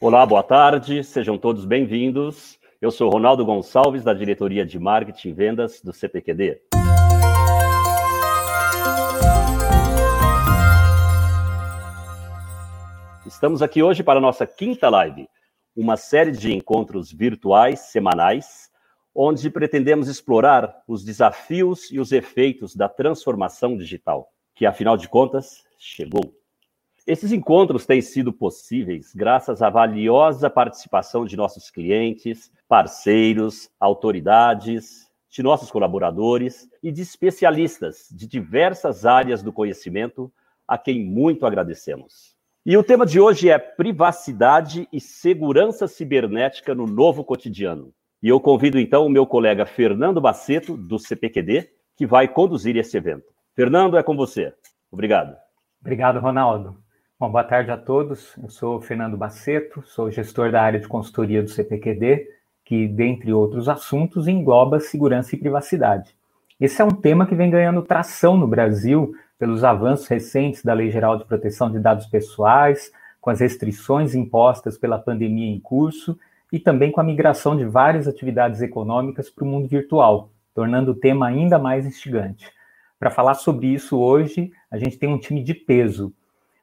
Olá, boa tarde, sejam todos bem-vindos. Eu sou Ronaldo Gonçalves, da diretoria de Marketing e Vendas do CPQD. Estamos aqui hoje para a nossa quinta live, uma série de encontros virtuais semanais, onde pretendemos explorar os desafios e os efeitos da transformação digital, que afinal de contas chegou. Esses encontros têm sido possíveis graças à valiosa participação de nossos clientes, parceiros, autoridades, de nossos colaboradores e de especialistas de diversas áreas do conhecimento, a quem muito agradecemos. E o tema de hoje é privacidade e segurança cibernética no novo cotidiano. E eu convido então o meu colega Fernando Baceto, do CPQD, que vai conduzir esse evento. Fernando, é com você. Obrigado. Obrigado, Ronaldo. Bom, boa tarde a todos. Eu sou Fernando Baceto, sou gestor da área de consultoria do CPQD, que, dentre outros assuntos, engloba segurança e privacidade. Esse é um tema que vem ganhando tração no Brasil pelos avanços recentes da Lei Geral de Proteção de Dados Pessoais, com as restrições impostas pela pandemia em curso e também com a migração de várias atividades econômicas para o mundo virtual, tornando o tema ainda mais instigante. Para falar sobre isso hoje, a gente tem um time de peso.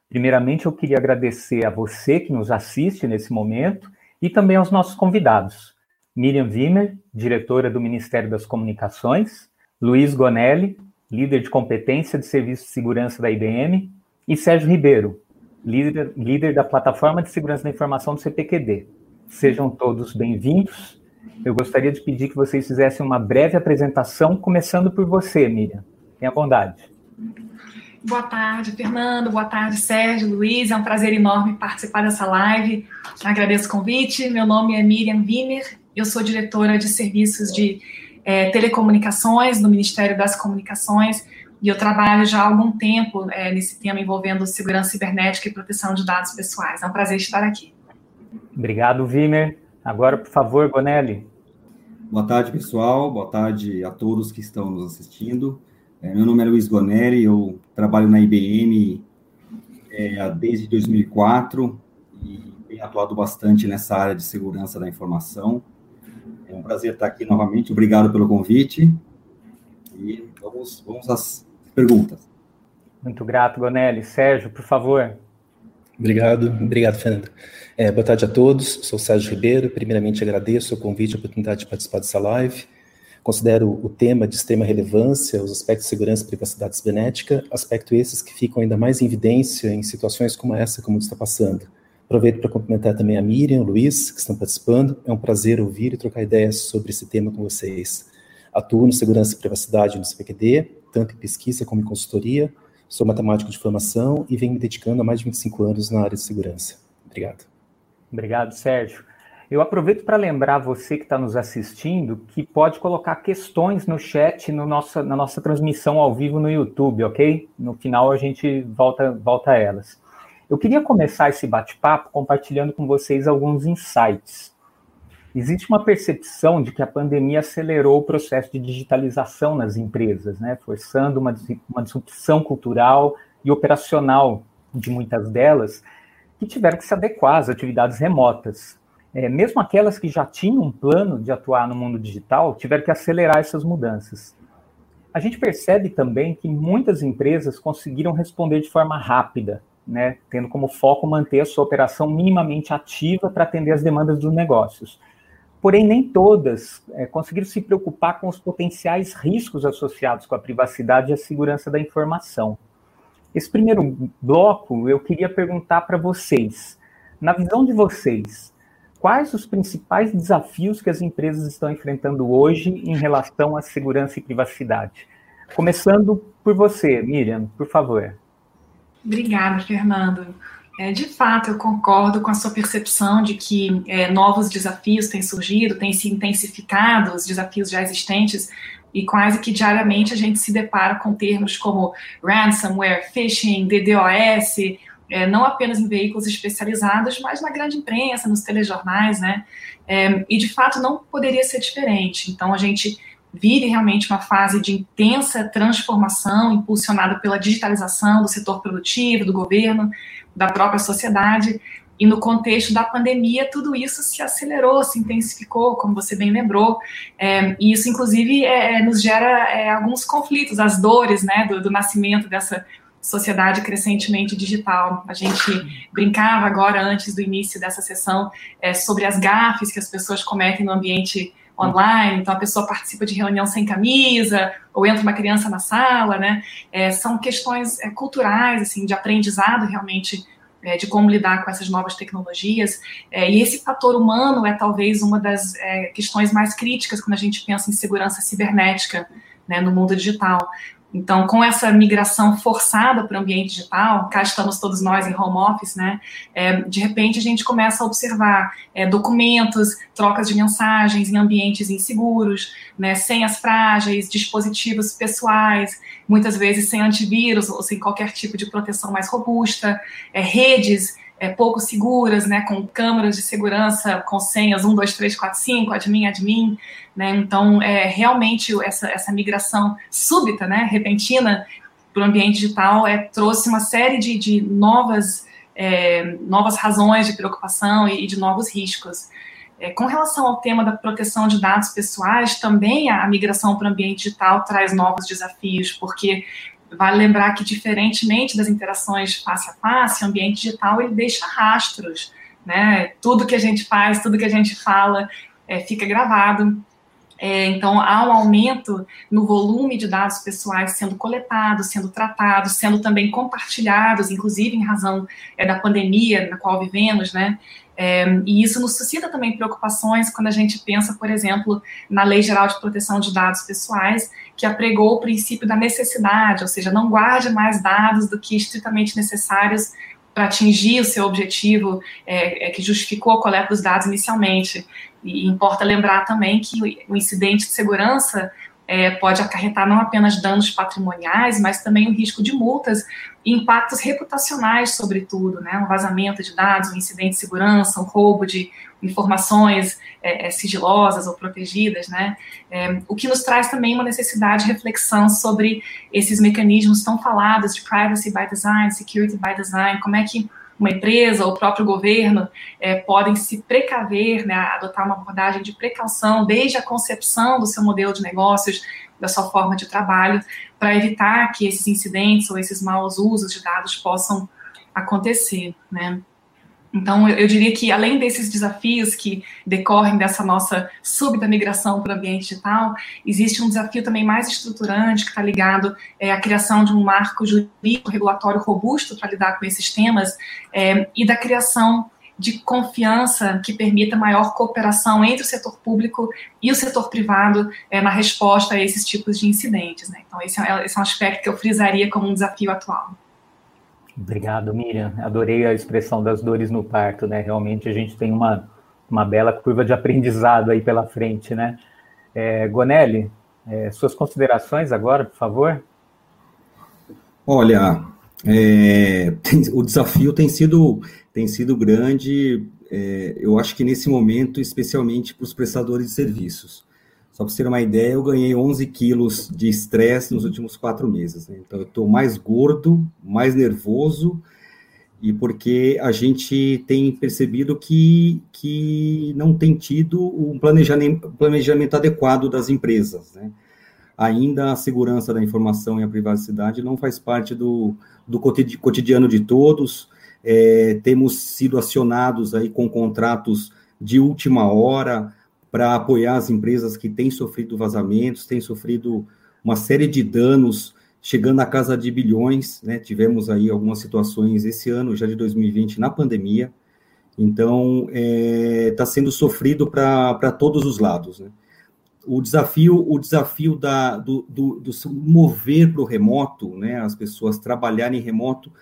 Primeiramente, eu queria agradecer a você que nos assiste nesse momento e também aos nossos convidados. Miriam Wimmer, diretora do Ministério das Comunicações, Luiz Gonelli, líder de competência de serviço de segurança da IBM, e Sérgio Ribeiro, líder, líder da plataforma de segurança da informação do CPQD. Sejam todos bem-vindos. Eu gostaria de pedir que vocês fizessem uma breve apresentação, começando por você, Miriam. Tenha bondade. Boa tarde, Fernando. Boa tarde, Sérgio, Luiz. É um prazer enorme participar dessa live. Agradeço o convite. Meu nome é Miriam Wiener. Eu sou diretora de serviços de é, telecomunicações no Ministério das Comunicações e eu trabalho já há algum tempo é, nesse tema envolvendo segurança cibernética e proteção de dados pessoais. É um prazer estar aqui. Obrigado, Vimer. Agora, por favor, Gonelli. Boa tarde, pessoal. Boa tarde a todos que estão nos assistindo. É, meu nome é Luiz Goneri, eu trabalho na IBM é, desde 2004 e tenho atuado bastante nessa área de segurança da informação. É um prazer estar aqui novamente, obrigado pelo convite e vamos, vamos às perguntas. Muito grato, Gonelli. Sérgio, por favor. Obrigado, obrigado, Fernando. É, boa tarde a todos, sou Sérgio Ribeiro. Primeiramente, agradeço o convite e a oportunidade de participar dessa live. Considero o tema de extrema relevância, os aspectos de segurança e privacidade cibernética, aspectos esses que ficam ainda mais em evidência em situações como essa, como está passando. Aproveito para cumprimentar também a Miriam, o Luiz, que estão participando. É um prazer ouvir e trocar ideias sobre esse tema com vocês. Atuo no segurança e privacidade no CPQD, tanto em pesquisa como em consultoria. Sou matemático de formação e venho me dedicando há mais de 25 anos na área de segurança. Obrigado. Obrigado, Sérgio. Eu aproveito para lembrar você que está nos assistindo que pode colocar questões no chat no nossa, na nossa transmissão ao vivo no YouTube, ok? No final a gente volta, volta a elas. Eu queria começar esse bate-papo compartilhando com vocês alguns insights. Existe uma percepção de que a pandemia acelerou o processo de digitalização nas empresas, né? forçando uma, uma disrupção cultural e operacional de muitas delas, que tiveram que se adequar às atividades remotas, é, mesmo aquelas que já tinham um plano de atuar no mundo digital, tiveram que acelerar essas mudanças. A gente percebe também que muitas empresas conseguiram responder de forma rápida, né, tendo como foco manter a sua operação minimamente ativa para atender as demandas dos negócios. Porém, nem todas é, conseguiram se preocupar com os potenciais riscos associados com a privacidade e a segurança da informação. Esse primeiro bloco, eu queria perguntar para vocês, na visão de vocês, quais os principais desafios que as empresas estão enfrentando hoje em relação à segurança e privacidade? Começando por você, Miriam, por favor. Obrigada, Fernando. É, de fato, eu concordo com a sua percepção de que é, novos desafios têm surgido, têm se intensificado, os desafios já existentes, e quase que diariamente a gente se depara com termos como ransomware, phishing, DDoS, é, não apenas em veículos especializados, mas na grande imprensa, nos telejornais, né? É, e de fato não poderia ser diferente. Então a gente vive realmente uma fase de intensa transformação impulsionada pela digitalização do setor produtivo, do governo, da própria sociedade. E no contexto da pandemia, tudo isso se acelerou, se intensificou, como você bem lembrou. É, e isso, inclusive, é, é nos gera é, alguns conflitos, as dores né, do, do nascimento dessa sociedade crescentemente digital. A gente brincava agora, antes do início dessa sessão, é, sobre as gafes que as pessoas cometem no ambiente online, então a pessoa participa de reunião sem camisa, ou entra uma criança na sala, né? É, são questões é, culturais, assim, de aprendizado realmente é, de como lidar com essas novas tecnologias. É, e esse fator humano é talvez uma das é, questões mais críticas quando a gente pensa em segurança cibernética né, no mundo digital. Então, com essa migração forçada para o ambiente digital, cá estamos todos nós em home office, né? É, de repente a gente começa a observar é, documentos, trocas de mensagens em ambientes inseguros, né? Senhas frágeis, dispositivos pessoais, muitas vezes sem antivírus ou sem qualquer tipo de proteção mais robusta, é, redes é, pouco seguras, né, com câmeras de segurança, com senhas 1, 2, 3, 4, 5, admin, admin, né, então é, realmente essa, essa migração súbita, né, repentina para o ambiente digital é, trouxe uma série de, de novas, é, novas razões de preocupação e, e de novos riscos. É, com relação ao tema da proteção de dados pessoais, também a migração para o ambiente digital traz novos desafios, porque Vale lembrar que, diferentemente das interações face a face, o ambiente digital ele deixa rastros, né? Tudo que a gente faz, tudo que a gente fala é, fica gravado. É, então, há um aumento no volume de dados pessoais sendo coletados, sendo tratados, sendo também compartilhados, inclusive em razão é, da pandemia na qual vivemos, né? É, e isso nos suscita também preocupações quando a gente pensa, por exemplo, na Lei Geral de Proteção de Dados Pessoais, que apregou o princípio da necessidade, ou seja, não guarde mais dados do que estritamente necessários para atingir o seu objetivo é, é, que justificou a coleta dos dados inicialmente. E importa lembrar também que o incidente de segurança é, pode acarretar não apenas danos patrimoniais, mas também o risco de multas e impactos reputacionais, sobretudo, né? Um vazamento de dados, um incidente de segurança, um roubo de informações é, é, sigilosas ou protegidas, né? É, o que nos traz também uma necessidade de reflexão sobre esses mecanismos tão falados de privacy by design, security by design, como é que uma empresa ou o próprio governo é, podem se precaver, né, adotar uma abordagem de precaução desde a concepção do seu modelo de negócios, da sua forma de trabalho, para evitar que esses incidentes ou esses maus usos de dados possam acontecer, né? Então, eu, diria que, além desses desafios que decorrem dessa nossa súbita migração para o ambiente digital, existe um desafio também mais estruturante que está ligado é, à criação de um marco jurídico regulatório robusto para lidar com esses temas é, e da criação de confiança que permita maior cooperação entre o setor público e o setor privado é, na resposta a esses tipos de incidentes. Né? Então, esse é, esse é um aspecto que eu frisaria como um desafio atual. Obrigado, Miriam. Adorei a expressão das dores no parto, né? Realmente a gente tem uma, uma bela curva de aprendizado aí pela frente, né? É, Gonelli, é, suas considerações agora, por favor? Olha, é, tem, o desafio tem sido, tem sido grande, é, eu acho que nesse momento, especialmente para os prestadores de serviços. Só para você ter uma ideia, eu ganhei 11 quilos de estresse nos últimos quatro meses. Né? Então, eu estou mais gordo, mais nervoso, e porque a gente tem percebido que, que não tem tido um planejamento, planejamento adequado das empresas. Né? Ainda a segurança da informação e a privacidade não faz parte do, do cotidiano de todos. É, temos sido acionados aí com contratos de última hora, para apoiar as empresas que têm sofrido vazamentos, têm sofrido uma série de danos, chegando à casa de bilhões, né? Tivemos aí algumas situações esse ano, já de 2020, na pandemia. Então, está é, tá sendo sofrido para todos os lados, né? O desafio, o desafio da, do, do, do mover para o remoto, né? As pessoas trabalharem remoto,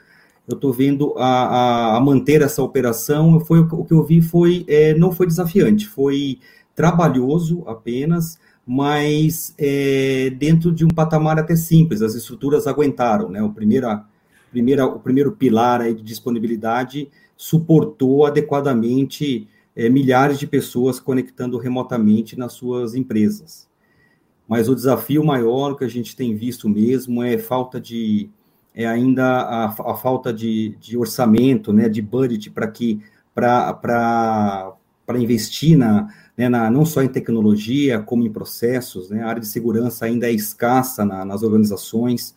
eu estou vendo a, a, a, manter essa operação. Foi o que eu vi foi é, não foi desafiante, foi trabalhoso apenas, mas é, dentro de um patamar até simples, as estruturas aguentaram, né? O, primeira, primeira, o primeiro pilar aí de disponibilidade suportou adequadamente é, milhares de pessoas conectando remotamente nas suas empresas. Mas o desafio maior que a gente tem visto mesmo é falta de é ainda a, a falta de, de orçamento, né, de budget para que para investir na, né, na, não só em tecnologia, como em processos. Né? A área de segurança ainda é escassa na, nas organizações,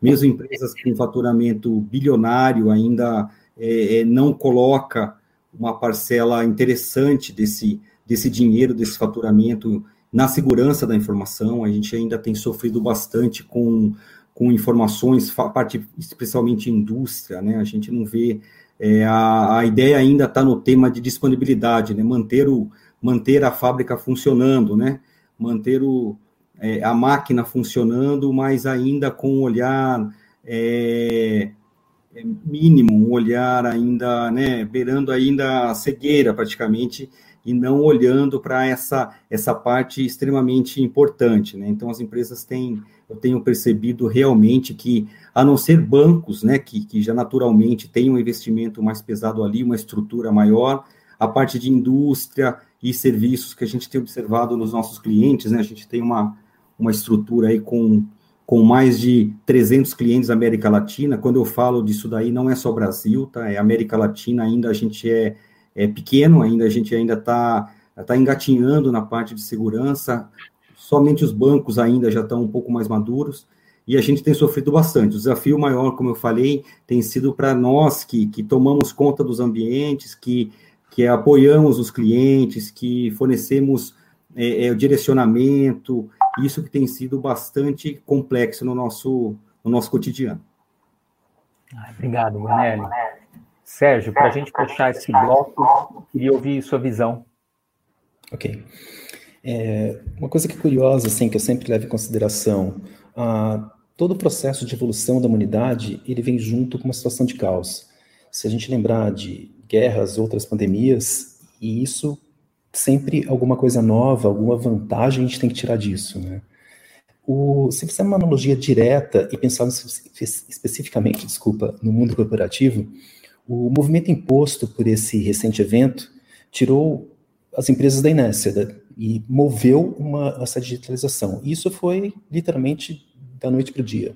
mesmo empresas com faturamento bilionário ainda é, é, não coloca uma parcela interessante desse, desse dinheiro, desse faturamento na segurança da informação. A gente ainda tem sofrido bastante com, com informações, parte, especialmente indústria, né? A gente não vê. É, a, a ideia ainda está no tema de disponibilidade, né? Manter, o, manter a fábrica funcionando, né? Manter o, é, a máquina funcionando, mas ainda com um olhar é, é, mínimo, um olhar ainda, né, beirando ainda a cegueira praticamente, e não olhando para essa, essa parte extremamente importante, né? Então as empresas têm, eu tenho percebido realmente que, a não ser bancos, né, que, que já naturalmente têm um investimento mais pesado ali, uma estrutura maior, a parte de indústria e serviços que a gente tem observado nos nossos clientes, né? A gente tem uma, uma estrutura aí com com mais de 300 clientes da América Latina. Quando eu falo disso daí, não é só Brasil, tá? É América Latina ainda a gente é, é pequeno, ainda a gente ainda está tá engatinhando na parte de segurança. Somente os bancos ainda já estão um pouco mais maduros e a gente tem sofrido bastante. O desafio maior, como eu falei, tem sido para nós que, que tomamos conta dos ambientes, que, que apoiamos os clientes, que fornecemos é, é, o direcionamento, isso que tem sido bastante complexo no nosso, no nosso cotidiano. Ah, obrigado, Manelli. Sérgio, para a gente fechar esse bloco, queria ouvir sua visão. Ok. É, uma coisa que é curiosa, assim, que eu sempre levo em consideração, ah, todo o processo de evolução da humanidade, ele vem junto com uma situação de caos. Se a gente lembrar de guerras, outras pandemias, e isso sempre alguma coisa nova, alguma vantagem a gente tem que tirar disso, né? O, se fizer uma analogia direta e pensar especificamente, desculpa, no mundo corporativo, o movimento imposto por esse recente evento tirou as empresas da inércia e moveu uma, essa digitalização. Isso foi literalmente da noite para o dia.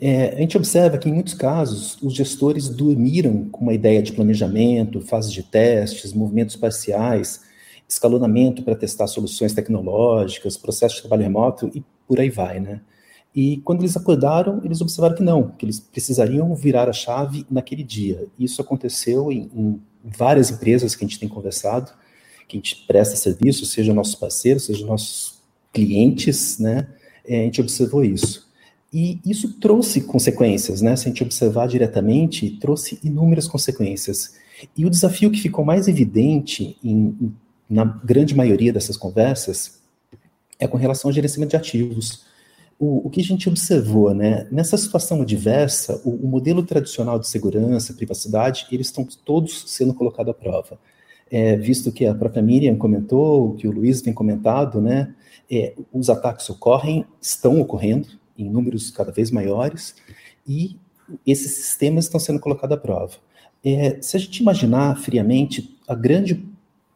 É, a gente observa que, em muitos casos, os gestores dormiram com uma ideia de planejamento, fases de testes, movimentos parciais, escalonamento para testar soluções tecnológicas, processo de trabalho remoto e por aí vai, né? E quando eles acordaram, eles observaram que não, que eles precisariam virar a chave naquele dia. Isso aconteceu em, em várias empresas que a gente tem conversado, que a gente presta serviço, seja nossos parceiros, seja nossos clientes, né? É, a gente observou isso. E isso trouxe consequências, né? Se a gente observar diretamente, trouxe inúmeras consequências. E o desafio que ficou mais evidente em, na grande maioria dessas conversas é com relação ao gerenciamento de ativos. O, o que a gente observou, né? Nessa situação adversa, o, o modelo tradicional de segurança, privacidade, eles estão todos sendo colocados à prova. É, visto que a própria Miriam comentou, que o Luiz tem comentado, né? É, os ataques ocorrem, estão ocorrendo, em números cada vez maiores, e esses sistemas estão sendo colocados à prova. É, se a gente imaginar friamente, a grande,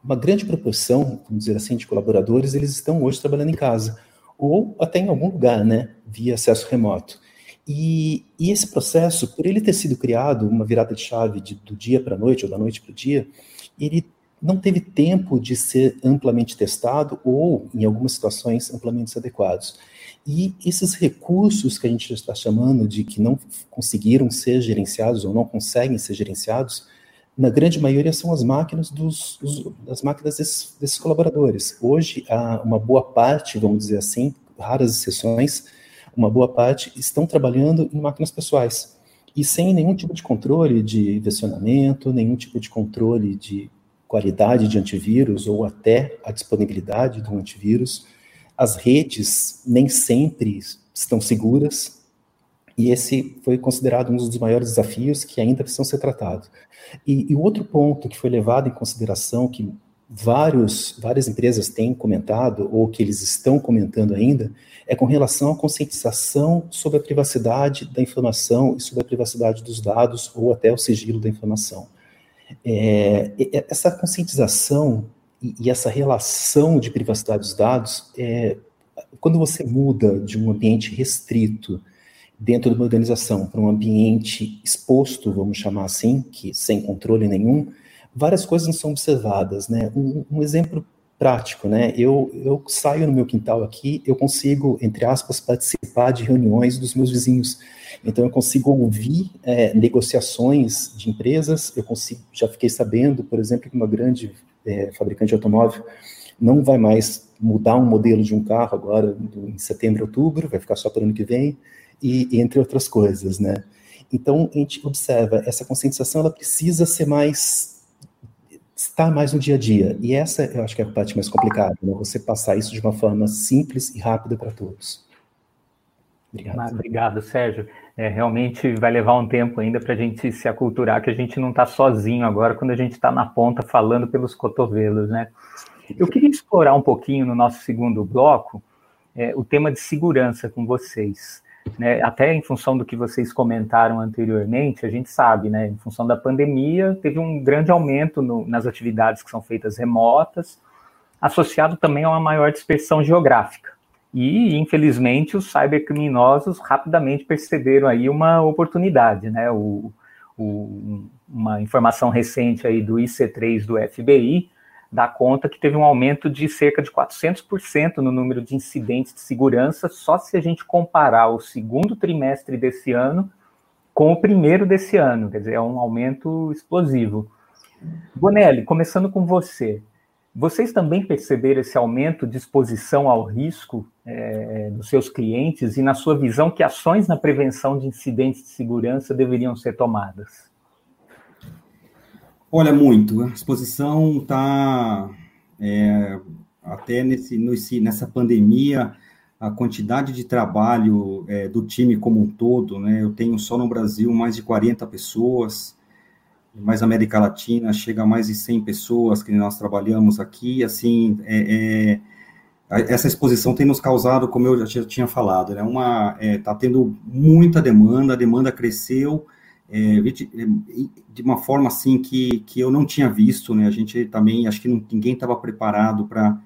uma grande proporção, vamos dizer assim, de colaboradores, eles estão hoje trabalhando em casa, ou até em algum lugar, né, via acesso remoto. E, e esse processo, por ele ter sido criado, uma virada de chave de, do dia para a noite, ou da noite para o dia, ele não teve tempo de ser amplamente testado, ou, em algumas situações, amplamente adequados. E esses recursos que a gente está chamando de que não conseguiram ser gerenciados ou não conseguem ser gerenciados, na grande maioria são as máquinas dos, os, das máquinas desses, desses, colaboradores. Hoje, há uma boa parte, vamos dizer assim, raras exceções, uma boa parte estão trabalhando em máquinas pessoais e sem nenhum tipo de controle de versionamento, nenhum tipo de controle de qualidade de antivírus ou até a disponibilidade do antivírus as redes nem sempre estão seguras, e esse foi considerado um dos maiores desafios que ainda precisam ser tratados. E, o outro ponto que foi levado em consideração, que vários, várias empresas têm comentado, ou que eles estão comentando ainda, é com relação à conscientização sobre a privacidade da informação e sobre a privacidade dos dados, ou até o sigilo da informação. É, essa conscientização e, e essa relação de privacidade dos dados, é, quando você muda de um ambiente restrito dentro de uma organização para um ambiente exposto, vamos chamar assim, que sem controle nenhum, várias coisas não são observadas, né? Um, um, exemplo prático, né? Eu, eu saio no meu quintal aqui, eu consigo, entre aspas, participar de reuniões dos meus vizinhos. Então, eu consigo ouvir é, negociações de empresas, eu consigo, já fiquei sabendo, por exemplo, que uma grande é, fabricante de automóvel não vai mais mudar um modelo de um carro agora em setembro, outubro, vai ficar só para o ano que vem, e, entre outras coisas, né? Então, a gente observa, essa conscientização, ela precisa ser mais, estar mais no dia a dia, e essa eu acho que é a parte mais complicada, né? Você passar isso de uma forma simples e rápida para todos. Obrigado. Ah, obrigado, Sérgio. É, realmente vai levar um tempo ainda para a gente se aculturar que a gente não está sozinho agora quando a gente está na ponta falando pelos cotovelos, né? Eu queria explorar um pouquinho no nosso segundo bloco é, o tema de segurança com vocês. Né? Até em função do que vocês comentaram anteriormente, a gente sabe, né? Em função da pandemia, teve um grande aumento no, nas atividades que são feitas remotas, associado também a uma maior dispersão geográfica. E, infelizmente, os cybercriminosos rapidamente perceberam aí uma oportunidade, né? O, o, uma informação recente aí do IC3 do FBI dá conta que teve um aumento de cerca de 400% no número de incidentes de segurança, só se a gente comparar o segundo trimestre desse ano com o primeiro desse ano, quer dizer, é um aumento explosivo. Bonelli, começando com você, vocês também perceberam esse aumento de exposição ao risco é, dos seus clientes e, na sua visão, que ações na prevenção de incidentes de segurança deveriam ser tomadas? Olha, muito. A exposição está é, até nesse, nesse, nessa pandemia, a quantidade de trabalho é, do time como um todo, né? Eu tenho só no Brasil mais de 40 pessoas, mais América Latina chega a mais de 100 pessoas que nós trabalhamos aqui, assim, é, é, essa exposição tem nos causado, como eu já tinha falado, né, uma, está é, tendo muita demanda, a demanda cresceu é, de, de, uma forma assim que, que eu não tinha visto, né, a gente também, acho que não, ninguém estava preparado para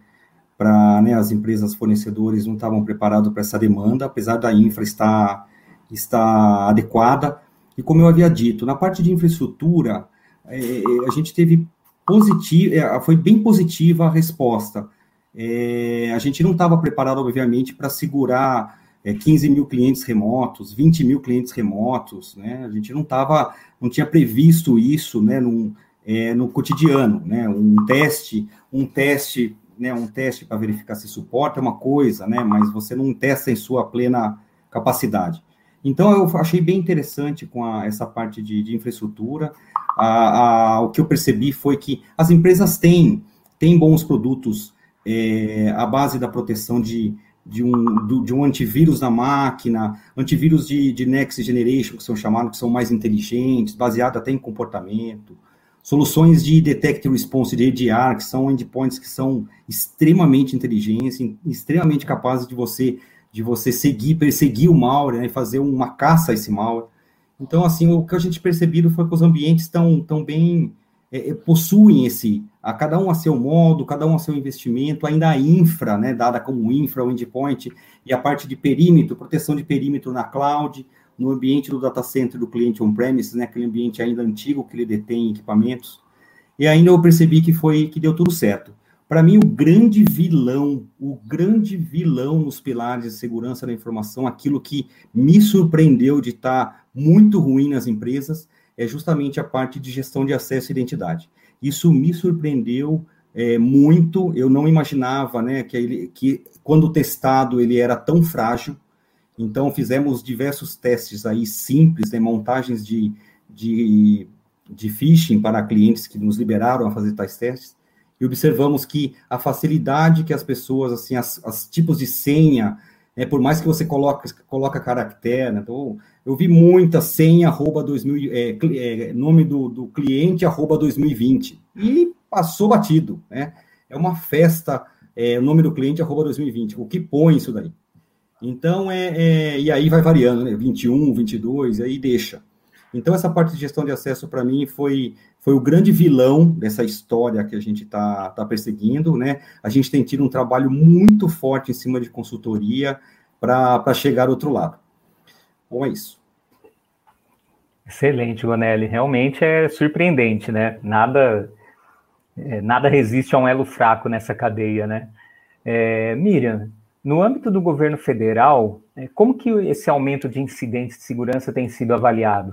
para né, as empresas fornecedores não estavam preparados para essa demanda, apesar da infra estar, estar adequada, e como eu havia dito, na parte de infraestrutura, é, é a gente teve positivo, é, foi bem positiva a resposta. É, a gente não estava preparado, obviamente, para segurar é, 15 mil clientes remotos, 20 mil clientes remotos, né? A gente não estava, não tinha previsto isso, né? Num, é, no cotidiano, né? Um teste, um teste, né? Um teste para verificar se suporta é uma coisa, né? Mas você não testa em sua plena capacidade. Então, eu achei bem interessante com a, essa parte de, de infraestrutura. A, a, o que eu percebi foi que as empresas têm, têm bons produtos é, à base da proteção de, de, um, do, de um antivírus na máquina, antivírus de, de Next Generation, que são chamados, que são mais inteligentes, baseado até em comportamento. Soluções de Detect Response de EDR, que são endpoints que são extremamente inteligentes, extremamente capazes de você de você seguir, perseguir o malware, né, e fazer uma caça a esse malware. Então, assim, o que a gente percebido foi que os ambientes estão tão bem, é, é, possuem esse, a cada um a seu modo, cada um a seu investimento, ainda a infra, né, dada como infra, o endpoint, e a parte de perímetro, proteção de perímetro na cloud, no ambiente do data center do cliente on-premise, né, aquele ambiente ainda antigo que ele detém equipamentos. E ainda eu percebi que foi que deu tudo certo. Para mim, o grande vilão, o grande vilão nos pilares de segurança da informação, aquilo que me surpreendeu de estar tá muito ruim nas empresas, é justamente a parte de gestão de acesso e identidade. Isso me surpreendeu é, muito. Eu não imaginava, né, que, ele, que quando testado ele era tão frágil. Então fizemos diversos testes aí simples, né, montagens de, de, de phishing para clientes que nos liberaram a fazer tais testes e observamos que a facilidade que as pessoas, assim, as, as tipos de senha, é, por mais que você coloque, coloca caractere, né, então, eu vi muita senha, arroba 2000, é, é, nome do, do cliente, arroba 2020, e passou batido, né? É uma festa, é, nome do cliente, arroba 2020, o que põe isso daí? Então, é, é, e aí vai variando, né? 21, 22, aí deixa. Então, essa parte de gestão de acesso, para mim, foi, foi o grande vilão dessa história que a gente está tá perseguindo, né? A gente tem tido um trabalho muito forte em cima de consultoria para chegar ao outro lado. Bom, é isso. Excelente, Gonelli. Realmente é surpreendente, né? Nada É, nada resiste a um elo fraco nessa cadeia, né? É, Miriam, no âmbito do governo federal, é, como que esse aumento de incidentes de segurança tem sido avaliado?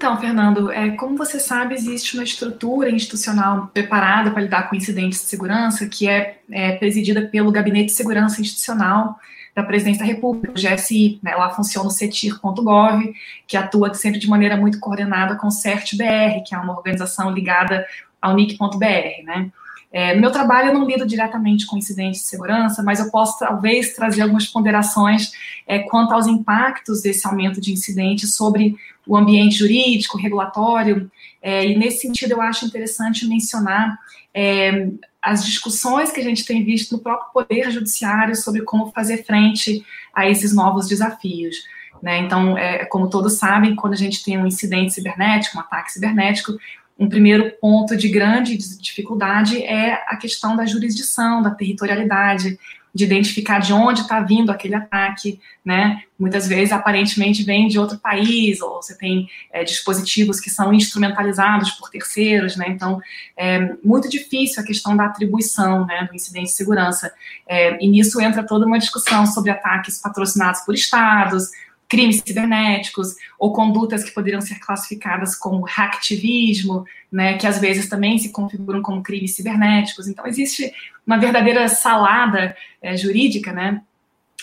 Então, Fernando, é, como você sabe, existe uma estrutura institucional preparada para lidar com incidentes de segurança, que é, é presidida pelo Gabinete de Segurança Institucional da Presidência da República, o GSI. Né, lá funciona o cetir.gov, que atua sempre de maneira muito coordenada com o CERT-BR, que é uma organização ligada ao NIC.br, né? É, meu trabalho, eu não lido diretamente com incidentes de segurança, mas eu posso talvez trazer algumas ponderações é, quanto aos impactos desse aumento de incidentes sobre o ambiente jurídico, regulatório, é, e nesse sentido eu acho interessante mencionar é, as discussões que a gente tem visto no próprio Poder Judiciário sobre como fazer frente a esses novos desafios. Né? Então, é, como todos sabem, quando a gente tem um incidente cibernético, um ataque cibernético, um primeiro ponto de grande dificuldade é a questão da jurisdição, da territorialidade, de identificar de onde está vindo aquele ataque, né? Muitas vezes, aparentemente, vem de outro país, ou você tem é, dispositivos que são instrumentalizados por terceiros, né? Então, é muito difícil a questão da atribuição, né, do incidente de segurança. É, e nisso entra toda uma discussão sobre ataques patrocinados por estados, crimes cibernéticos ou condutas que poderiam ser classificadas como hacktivismo, né, que às vezes também se configuram como crimes cibernéticos. Então, existe uma verdadeira salada é, jurídica, né?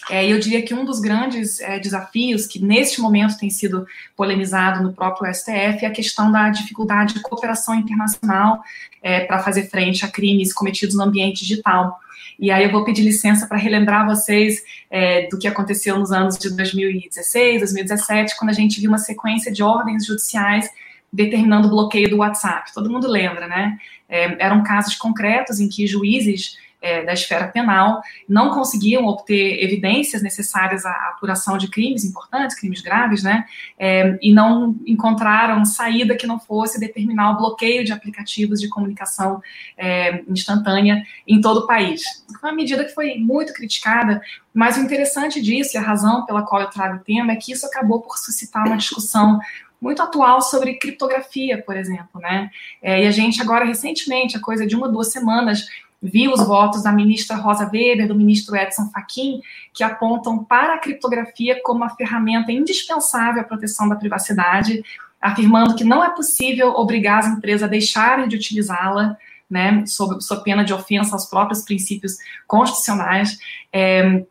É, eu diria que um dos grandes é, desafios que neste momento tem sido polemizado no próprio STF é a questão da dificuldade de cooperação internacional é, para fazer frente a crimes cometidos no ambiente digital. E aí eu vou pedir licença para relembrar vocês é, do que aconteceu nos anos de 2016, 2017, quando a gente viu uma sequência de ordens judiciais determinando o bloqueio do WhatsApp. Todo mundo lembra, né? É, eram casos concretos em que juízes é, da esfera penal não conseguiam obter evidências necessárias à apuração de crimes importantes, crimes graves, né? É, e não encontraram saída que não fosse determinar o bloqueio de aplicativos de comunicação é, instantânea em todo o país. Uma medida que foi muito criticada, mas o interessante disso e a razão pela qual eu trago o tema é que isso acabou por suscitar uma discussão muito atual sobre criptografia, por exemplo, né? É, e a gente agora recentemente, a coisa de uma duas semanas, viu os votos da ministra Rosa Weber, do ministro Edson Fachin, que apontam para a criptografia como uma ferramenta indispensável à proteção da privacidade, afirmando que não é possível obrigar as empresas a deixarem de utilizá-la, né, sob, sob pena de ofensa aos próprios princípios constitucionais. É,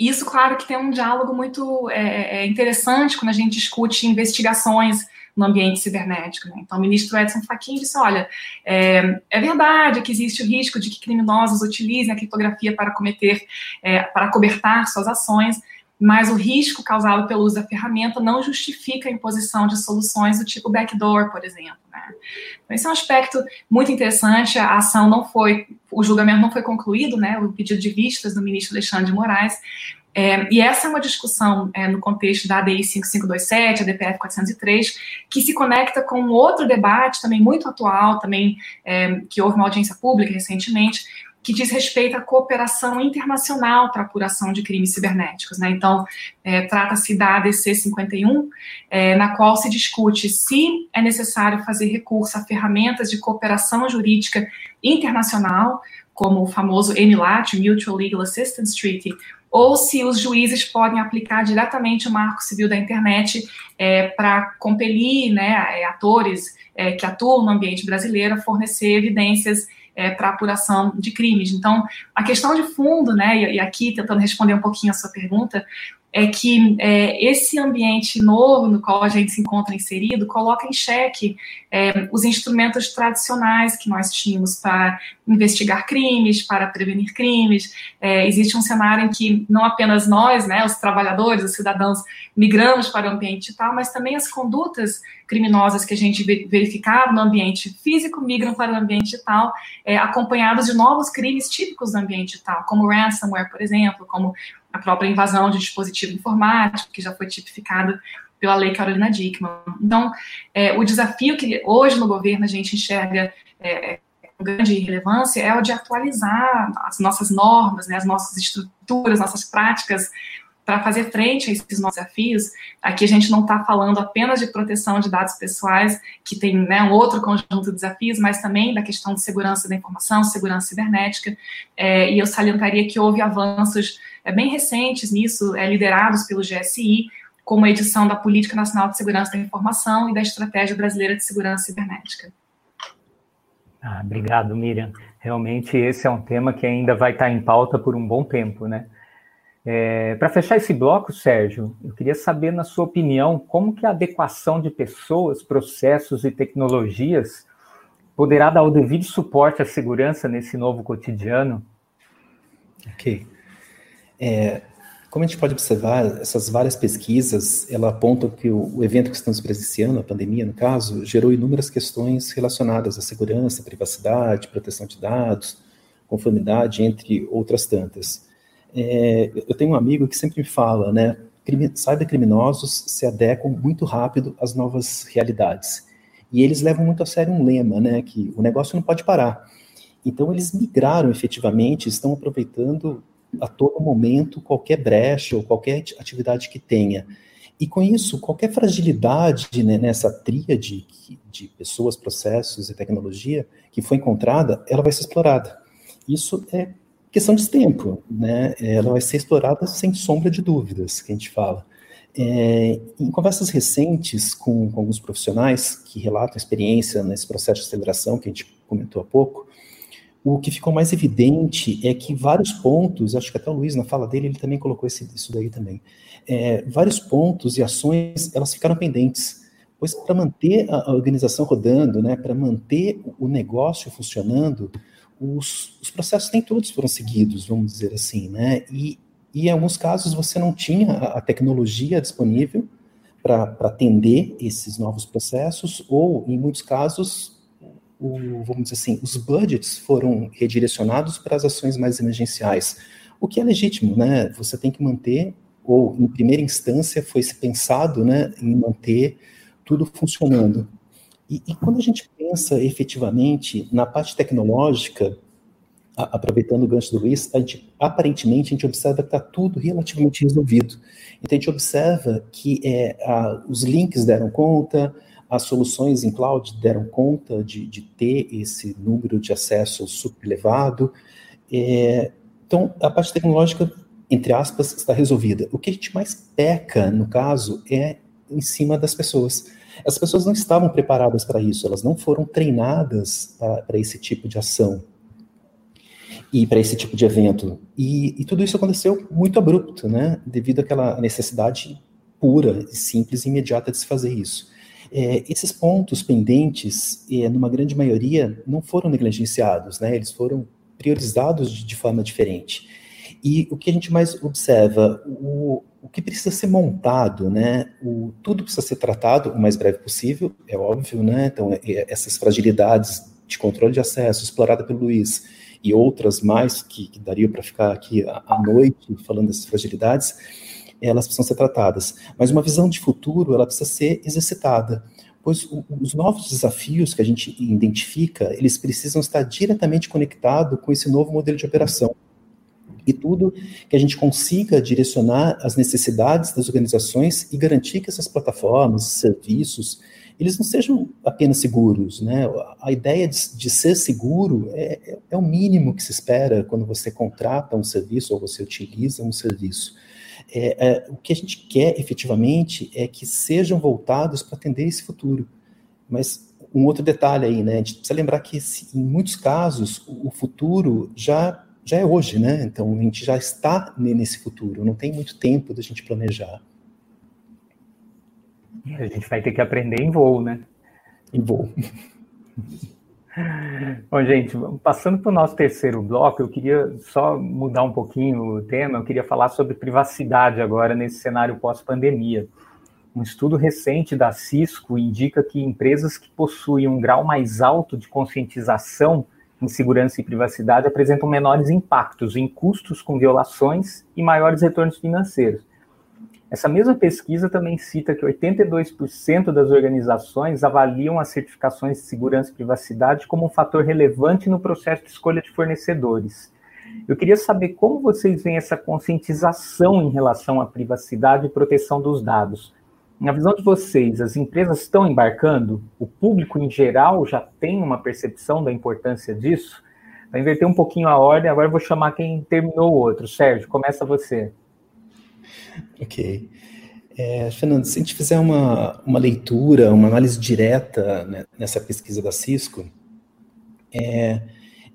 isso, claro, que tem um diálogo muito é, é interessante quando a gente discute investigações no ambiente cibernético. Né? Então, o ministro Edson Fachin disse: olha, é, é, verdade que existe o risco de que criminosos utilizem a criptografia para cometer, é, para cobertar suas ações, mas o risco causado pelo uso da ferramenta não justifica a imposição de soluções do tipo backdoor, por exemplo. Né? Então, esse é um aspecto muito interessante. A ação não foi, o julgamento não foi concluído, né? O pedido de vistas do ministro Alexandre de Moraes, é, e essa é uma discussão é, no contexto da ADI 5527, a DPF 403, que se conecta com outro debate também muito atual, também é, que houve uma audiência pública recentemente, que diz respeito à cooperação internacional para apuração de crimes cibernéticos. Né? Então, é, trata-se da ADC 51, é, na qual se discute se é necessário fazer recurso a ferramentas de cooperação jurídica internacional, como o famoso MLAT, Mutual Legal Assistance Treaty, ou se os juízes podem aplicar diretamente o marco civil da internet é, para compelir né, é, atores é, que atuam no ambiente brasileiro a fornecer evidências é, para apuração de crimes. Então, a questão de fundo, né, e, e aqui tentando responder um pouquinho a sua pergunta, é que é, esse ambiente novo no qual a gente se encontra inserido coloca em xeque é, os instrumentos tradicionais que nós tínhamos para investigar crimes, para prevenir crimes. É, existe um cenário em que não apenas nós, né, os trabalhadores, os cidadãos, migramos para o ambiente digital, mas também as condutas criminosas que a gente verificava no ambiente físico migram para o ambiente digital, é, acompanhados de novos crimes típicos do ambiente digital, como ransomware, por exemplo, como a própria invasão de dispositivo informático, que já foi tipificado pela Lei Carolina Dickmann. Então, é, o desafio que hoje no governo a gente enxerga é, com grande relevância é o de atualizar as nossas normas, né, as nossas estruturas, nossas práticas para fazer frente a esses nossos desafios, aqui a gente não está falando apenas de proteção de dados pessoais, que tem né, um outro conjunto de desafios, mas também da questão de segurança da informação, segurança cibernética, é, e eu salientaria que houve avanços é, bem recentes nisso, é, liderados pelo GSI, como a edição da Política Nacional de Segurança da Informação e da Estratégia Brasileira de Segurança Cibernética. Ah, obrigado, Miriam. Realmente esse é um tema que ainda vai estar em pauta por um bom tempo, né? É, Para fechar esse bloco, Sérgio, eu queria saber, na sua opinião, como que a adequação de pessoas, processos e tecnologias poderá dar o devido suporte à segurança nesse novo cotidiano? Ok. É, como a gente pode observar, essas várias pesquisas, ela apontam que o, o, evento que estamos presenciando, a pandemia no caso, gerou inúmeras questões relacionadas à segurança, privacidade, proteção de dados, conformidade, entre outras tantas. É, eu tenho um amigo que sempre me fala, né, cybercriminosos se adequam muito rápido às novas realidades. E eles levam muito a sério um lema, né, que o negócio não pode parar. Então, eles migraram efetivamente, estão aproveitando a todo momento qualquer brecha ou qualquer atividade que tenha. E com isso, qualquer fragilidade né, nessa tríade de pessoas, processos e tecnologia que foi encontrada, ela vai ser explorada. Isso é questão de tempo, né? Ela vai ser explorada sem sombra de dúvidas, que a gente fala. É, em conversas recentes com, com, alguns profissionais que relatam experiência nesse processo de aceleração que a gente comentou há pouco, o que ficou mais evidente é que vários pontos, acho que até o Luiz na fala dele, ele também colocou esse, isso daí também, é, vários pontos e ações, elas ficaram pendentes, pois para manter a organização rodando, né, para manter o negócio funcionando, os, os, processos nem todos foram seguidos, vamos dizer assim, né, e, e em alguns casos você não tinha a, a tecnologia disponível para atender esses novos processos, ou em muitos casos o, vamos dizer assim, os budgets foram redirecionados para as ações mais emergenciais, o que é legítimo, né? Você tem que manter, ou em primeira instância foi se pensado, né, em manter tudo funcionando. E, e quando a gente pensa efetivamente na parte tecnológica, aproveitando o gancho do Luiz, a gente, aparentemente a gente observa que está tudo relativamente resolvido. Então a gente observa que é, a, os links deram conta, as soluções em cloud deram conta de, de ter esse número de acesso super elevado. É, então, a parte tecnológica, entre aspas, está resolvida. O que a gente mais peca, no caso, é em cima das pessoas. As pessoas não estavam preparadas para isso, elas não foram treinadas para esse tipo de ação e para esse tipo de evento. E, e, tudo isso aconteceu muito abrupto, né? Devido àquela necessidade pura, simples e imediata de se fazer isso. É, esses pontos pendentes, é, numa grande maioria, não foram negligenciados, né? Eles foram priorizados de, de forma diferente. E o que a gente mais observa, o, o que precisa ser montado, né? O, tudo precisa ser tratado o mais breve possível, é óbvio, né? Então, é, é essas fragilidades de controle de acesso explorada pelo Luiz e outras mais que, que daria para ficar aqui à noite falando dessas fragilidades, elas precisam ser tratadas. Mas uma visão de futuro, ela precisa ser exercitada, pois os novos desafios que a gente identifica, eles precisam estar diretamente conectados com esse novo modelo de operação. E tudo que a gente consiga direcionar as necessidades das organizações e garantir que essas plataformas, serviços, eles não sejam apenas seguros, né? A ideia de, de ser seguro é, é, é, o mínimo que se espera quando você contrata um serviço ou você utiliza um serviço. É, é, o que a gente quer efetivamente é que sejam voltados para atender esse futuro. Mas um outro detalhe aí, né? A gente precisa lembrar que em muitos casos o futuro já já é hoje, né? Então a gente já está nesse futuro. Não tem muito tempo da gente planejar. A gente vai ter que aprender em voo, né? Em voo. Bom, gente, passando para o nosso terceiro bloco, eu queria só mudar um pouquinho o tema, eu queria falar sobre privacidade agora nesse cenário pós-pandemia. Um estudo recente da Cisco indica que empresas que possuem um grau mais alto de conscientização em segurança e privacidade apresentam menores impactos em custos com violações e maiores retornos financeiros. Essa mesma pesquisa também cita que 82% das organizações avaliam as certificações de segurança e privacidade como um fator relevante no processo de escolha de fornecedores. Eu queria saber como vocês veem essa conscientização em relação à privacidade e proteção dos dados. Na visão de vocês, as empresas estão embarcando? O público em geral já tem uma percepção da importância disso? Vai inverter um pouquinho a ordem, agora eu vou chamar quem terminou o outro. Sérgio, começa você. Ok. É, Fernando, se a gente fizer uma, uma leitura, uma análise direta né, nessa pesquisa da Cisco, é,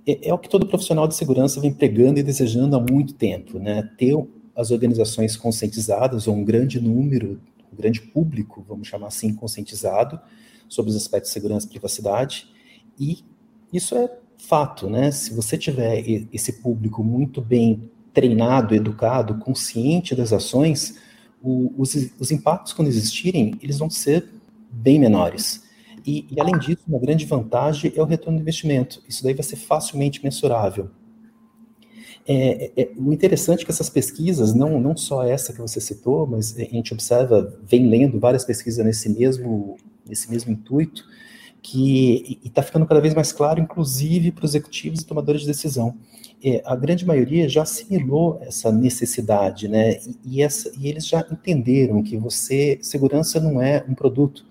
é, é, o que todo profissional de segurança vem pregando e desejando há muito tempo, né? Ter as organizações conscientizadas, ou um grande número, um grande público, vamos chamar assim, conscientizado sobre os aspectos de segurança e privacidade, e isso é fato, né? Se você tiver esse público muito bem treinado, educado, consciente das ações, o, os, os impactos, quando existirem, eles vão ser bem menores. E, e, além disso, uma grande vantagem é o retorno do investimento. Isso daí vai ser facilmente mensurável. É, é, o interessante é que essas pesquisas, não, não só essa que você citou, mas a gente observa, vem lendo várias pesquisas nesse mesmo, nesse mesmo intuito, que está ficando cada vez mais claro, inclusive para os executivos e tomadores de decisão. É, a grande maioria já assimilou essa necessidade, né? E, e, essa, e, eles já entenderam que você segurança não é um produto,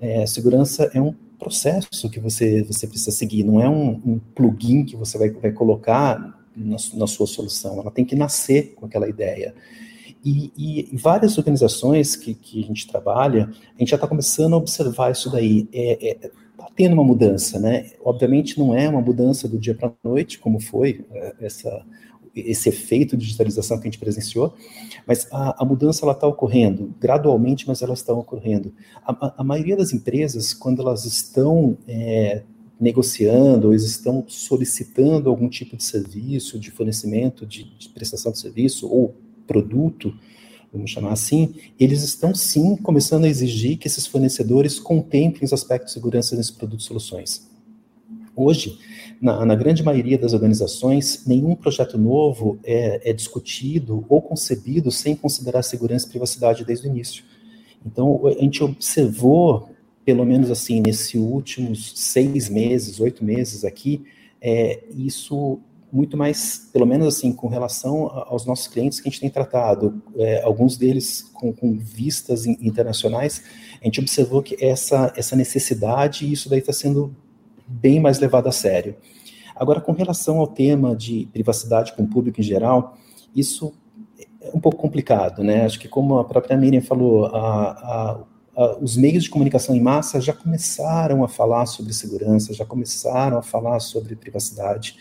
é, segurança é um processo que você você precisa seguir, não é um, um plugin que você vai, vai colocar na, na, sua solução. Ela tem que nascer com aquela ideia. E, e várias organizações que, que a gente trabalha, a gente já está começando a observar isso daí. É, é, está tendo uma mudança, né? Obviamente não é uma mudança do dia para a noite, como foi é, essa, esse efeito de digitalização que a gente presenciou, mas a, a mudança está ocorrendo gradualmente, mas elas estão ocorrendo. A, a, maioria das empresas, quando elas estão é, negociando, ou estão solicitando algum tipo de serviço, de fornecimento, de, de prestação de serviço ou produto, vamos chamar assim, eles estão sim começando a exigir que esses fornecedores contemplem os aspectos de segurança nesses produtos e soluções. Hoje, na, na, grande maioria das organizações, nenhum projeto novo é, é, discutido ou concebido sem considerar segurança e privacidade desde o início. Então, a gente observou, pelo menos assim, nesses últimos seis meses, oito meses aqui, é, isso muito mais, pelo menos assim, com relação aos nossos clientes que a gente tem tratado, é, alguns deles com, com vistas internacionais, a gente observou que essa, essa necessidade, isso daí está sendo bem mais levado a sério. Agora, com relação ao tema de privacidade com o público em geral, isso é um pouco complicado, né? Acho que como a própria Miriam falou, a, a, os meios de comunicação em massa já começaram a falar sobre segurança, já começaram a falar sobre privacidade,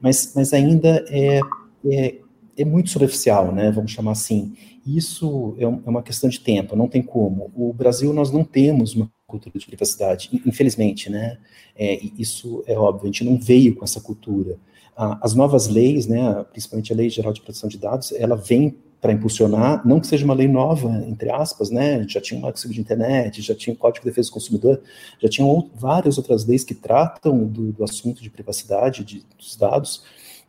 mas, mas ainda é, é, é muito superficial, né, vamos chamar assim. Isso é, um, é, uma questão de tempo, não tem como. O Brasil, nós não temos uma cultura de privacidade, infelizmente, né, é, isso é óbvio, a gente não veio com essa cultura. As novas leis, né, principalmente a Lei Geral de Proteção de Dados, ela vem para impulsionar, não que seja uma lei nova, entre aspas, né? Já tinha o Marco Civil de Internet, já tinha o Código de Defesa do Consumidor, já tinham várias outras leis que tratam do, do assunto de privacidade de, dos dados,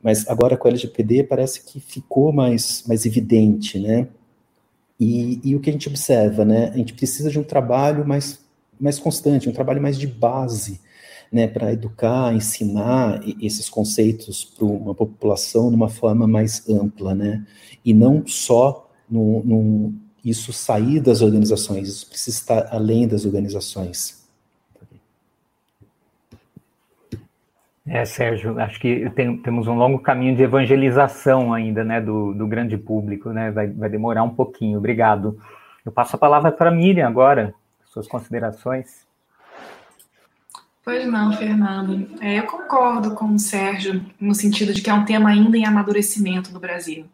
mas agora com a LGPD parece que ficou mais, mais evidente, né? E, e, o que a gente observa, né? A gente precisa de um trabalho mais, mais constante, um trabalho mais de base, né, para educar, ensinar esses conceitos para uma população de uma forma mais ampla, né, e não só no, no, isso sair das organizações, isso precisa estar além das organizações. É, Sérgio, acho que tem, temos um longo caminho de evangelização ainda, né, do, do grande público, né, vai, vai demorar um pouquinho. Obrigado. Eu passo a palavra para a Miriam agora, suas considerações. Pois não, Fernando. É, eu concordo com o Sérgio no sentido de que é um tema ainda em amadurecimento no Brasil.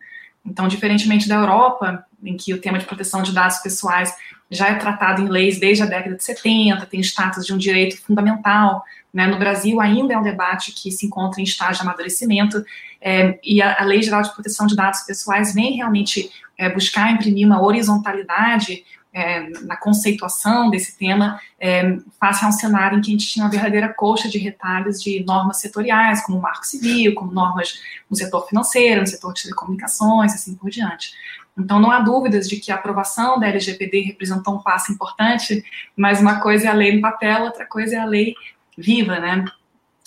Então, diferentemente da Europa, em que o tema de proteção de dados pessoais já é tratado em leis desde a década de 70, tem status de um direito fundamental, né? no Brasil ainda é um debate que se encontra em estágio de amadurecimento, é, e a, a, Lei Geral de Proteção de Dados Pessoais vem realmente é, buscar imprimir uma horizontalidade é, na conceituação desse tema, é, face a um cenário em que a gente tinha uma verdadeira coxa de retalhos de normas setoriais, como o Marco Civil, como normas no setor financeiro, no setor de telecomunicações, assim por diante. Então, não há dúvidas de que a aprovação da LGPD representou um passo importante, mas uma coisa é a lei no papel, outra coisa é a lei viva, né?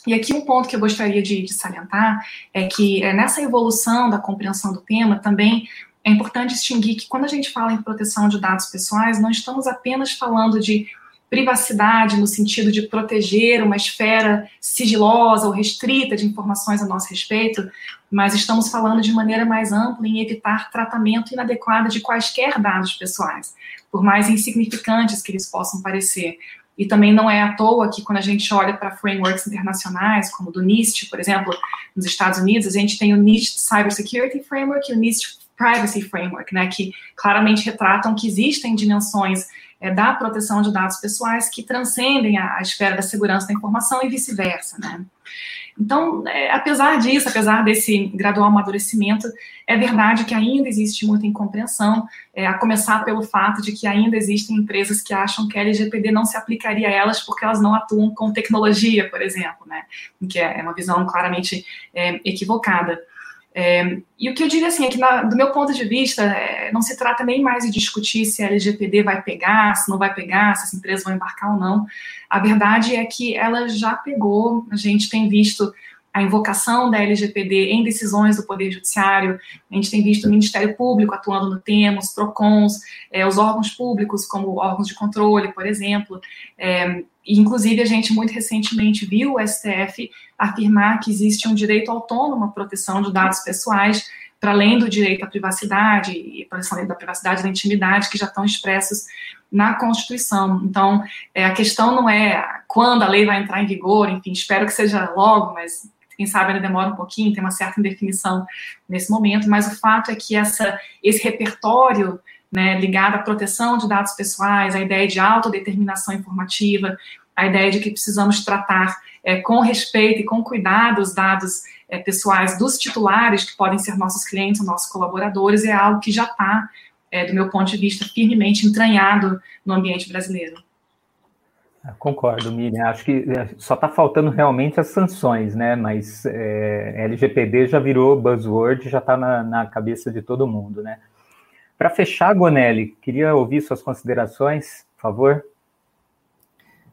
E aqui um ponto que eu gostaria de, de salientar é que é, nessa evolução da compreensão do tema também é importante distinguir que quando a gente fala em proteção de dados pessoais, não estamos apenas falando de privacidade no sentido de proteger uma esfera sigilosa ou restrita de informações a nosso respeito, mas estamos falando de maneira mais ampla em evitar tratamento inadequado de quaisquer dados pessoais, por mais insignificantes que eles possam parecer. E também não é à toa que quando a gente olha para frameworks internacionais, como do NIST, por exemplo, nos Estados Unidos, a gente tem o NIST Cybersecurity Framework e o NIST Privacy Framework, né, que claramente retratam que existem dimensões é, da proteção de dados pessoais que transcendem a, a esfera da segurança da informação e vice-versa, né. Então, é, apesar disso, apesar desse gradual amadurecimento, é verdade que ainda existe muita incompreensão, é, a começar pelo fato de que ainda existem empresas que acham que a LGPD não se aplicaria a elas porque elas não atuam com tecnologia, por exemplo, né? Que é, é uma visão claramente é, equivocada. É, e o que eu diria assim é que, na, do meu ponto de vista, é, não se trata nem mais de discutir se a LGPD vai pegar, se não vai pegar, se as empresas vão embarcar ou não. A verdade é que ela já pegou, a gente tem visto a invocação da LGPD em decisões do Poder Judiciário, a gente tem visto o Ministério Público atuando no tema, os PROCONs, é, os órgãos públicos, como órgãos de controle, por exemplo, é, inclusive a gente muito recentemente viu o STF afirmar que existe um direito autônomo à proteção de dados pessoais, para além do direito à privacidade e proteção da privacidade e da intimidade que já estão expressos na Constituição. Então, é, a questão não é quando a lei vai entrar em vigor, enfim, espero que seja logo, mas quem sabe ainda demora um pouquinho, tem uma certa indefinição nesse momento, mas o fato é que essa, esse repertório né, ligado à proteção de dados pessoais, a ideia de autodeterminação informativa, a ideia de que precisamos tratar é, com respeito e com cuidado os dados é, pessoais dos titulares, que podem ser nossos clientes, nossos colaboradores, é algo que já está, é, do meu ponto de vista, firmemente entranhado no ambiente brasileiro. Concordo, Miriam. Acho que é, só está faltando realmente as sanções, né? Mas é, LGPD já virou buzzword, já está na, na, cabeça de todo mundo, né? Para fechar, Gonelli, queria ouvir suas considerações, por favor.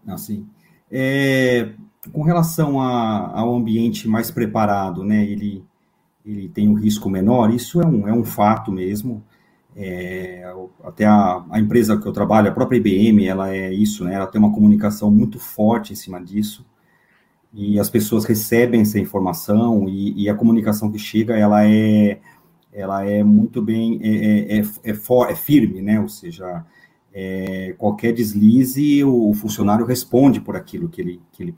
Não, sim. É, com relação a, ao ambiente mais preparado, né? Ele, ele tem um risco menor, isso é um, é um fato mesmo. É, até a, a, empresa que eu trabalho, a própria IBM, ela é isso, né? Ela tem uma comunicação muito forte em cima disso e as pessoas recebem essa informação e, e a comunicação que chega, ela é, ela é muito bem, é, é, é, for, é firme, né? Ou seja, é, qualquer deslize, o, o, funcionário responde por aquilo que ele, que ele,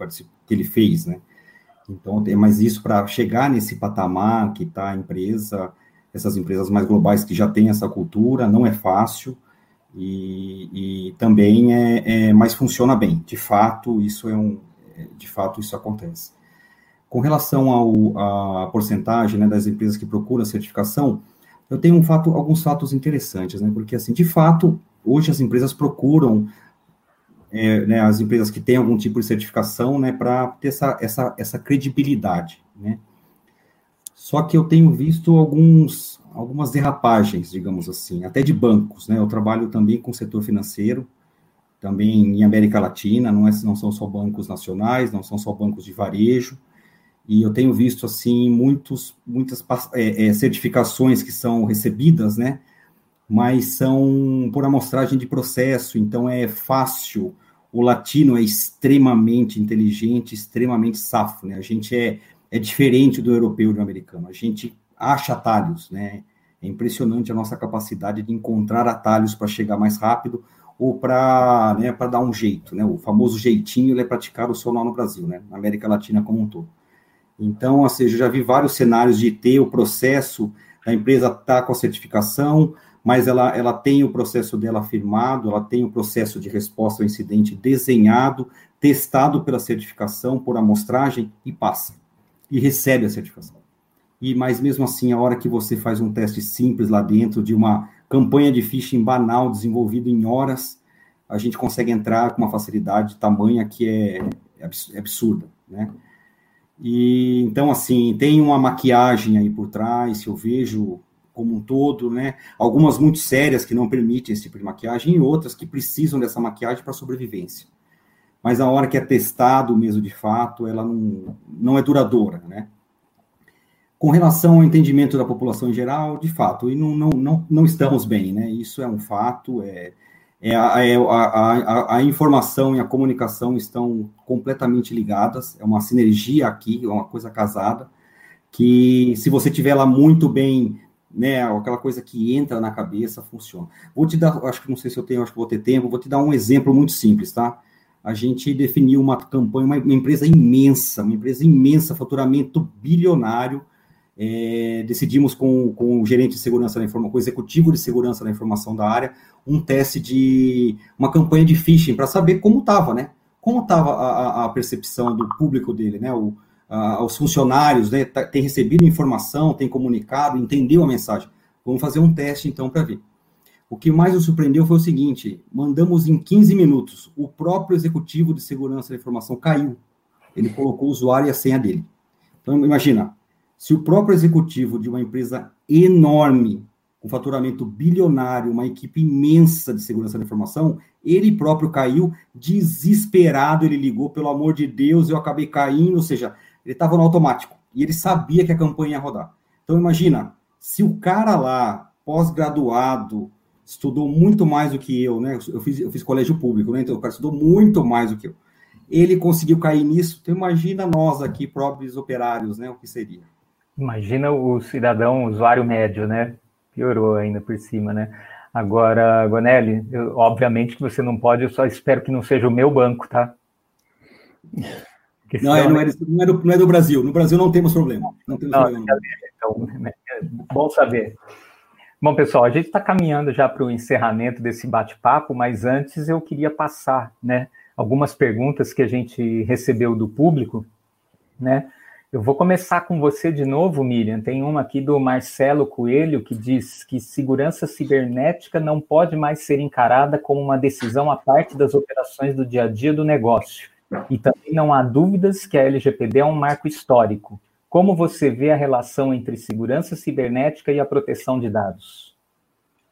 que ele fez, né? Então, mas isso para chegar nesse patamar que está a empresa, essas empresas mais globais que já têm essa cultura, não é fácil e, e também é, é, mas funciona bem. De fato, isso é um, é, de fato isso acontece. Com relação ao, à porcentagem né, das empresas que procuram certificação, eu tenho um fato, alguns fatos interessantes, né? Porque assim, de fato, hoje as empresas procuram é, né, as empresas que têm algum tipo de certificação, né, para ter essa, essa, essa credibilidade, né? Só que eu tenho visto alguns, algumas derrapagens, digamos assim, até de bancos, né? Eu trabalho também com o setor financeiro, também em América Latina, não, é, não são só bancos nacionais, não são só bancos de varejo, e eu tenho visto, assim, muitos, muitas é, é, certificações que são recebidas, né? Mas são por amostragem de processo, então é fácil. O latino é extremamente inteligente, extremamente safo, né? A gente é é diferente do europeu e do americano. A gente acha atalhos, né? É impressionante a nossa capacidade de encontrar atalhos para chegar mais rápido ou para né, dar um jeito, né? O famoso jeitinho é praticar o sonar no Brasil, né? Na América Latina como um todo. Então, ou seja, já vi vários cenários de ter o processo, a empresa está com a certificação, mas ela, ela tem o processo dela firmado, ela tem o processo de resposta ao incidente desenhado, testado pela certificação, por amostragem e passa e recebe a certificação. E mas mesmo assim, a hora que você faz um teste simples lá dentro de uma campanha de phishing banal desenvolvida em horas, a gente consegue entrar com uma facilidade tamanha que é, é, é absurda, né? E então assim, tem uma maquiagem aí por trás, eu vejo como um todo, né? Algumas muito sérias que não permitem esse tipo de maquiagem e outras que precisam dessa maquiagem para sobrevivência. Mas a hora que é testado mesmo de fato, ela não, não é duradoura, né? Com relação ao entendimento da população em geral, de fato, e não, não, não, não estamos bem, né? Isso é um fato, é, é, a, é a, a, a, informação e a comunicação estão completamente ligadas, é uma sinergia aqui, é uma coisa casada, que se você tiver lá muito bem, né, aquela coisa que entra na cabeça, funciona. Vou te dar, acho que não sei se eu tenho, acho que vou ter tempo, vou te dar um exemplo muito simples, tá? A gente definiu uma campanha, uma, uma empresa imensa, uma empresa imensa, faturamento bilionário, é, decidimos com, com o gerente de segurança da informação, com o executivo de segurança da informação da área, um teste de uma campanha de phishing para saber como estava, né? Como estava a, a, percepção do público dele, né? O, a, os funcionários, né? Tá, tem recebido informação, tem comunicado, entendeu a mensagem. Vamos fazer um teste então para ver. O que mais nos surpreendeu foi o seguinte: mandamos em 15 minutos, o próprio executivo de segurança da informação caiu. Ele colocou o usuário e a senha dele. Então, imagina, se o próprio executivo de uma empresa enorme, com faturamento bilionário, uma equipe imensa de segurança da informação, ele próprio caiu, desesperado, ele ligou, pelo amor de Deus, eu acabei caindo, ou seja, ele estava no automático, e ele sabia que a campanha ia rodar. Então imagina, se o cara lá, pós-graduado, estudou muito mais do que eu, né? Eu fiz, eu fiz colégio público, né? Então o cara estudou muito mais do que eu. Ele conseguiu cair nisso, então imagina nós aqui, próprios operários, né? O que seria. Imagina o cidadão usuário médio, né? Piorou ainda por cima, né? Agora, Gonelli, eu, obviamente que você não pode, eu só espero que não seja o meu banco, tá? não, é, não, é, não, é do, não é do Brasil. No Brasil não temos problema. Não temos não, problema. Então, é bom saber. Bom, pessoal, a gente está caminhando já para o encerramento desse bate-papo, mas antes eu queria passar né, algumas perguntas que a gente recebeu do público, né? Eu vou começar com você de novo, Miriam. Tem uma aqui do Marcelo Coelho que diz que segurança cibernética não pode mais ser encarada como uma decisão à parte das operações do dia a dia do negócio. E também não há dúvidas que a LGPD é um marco histórico. Como você vê a relação entre segurança cibernética e a proteção de dados?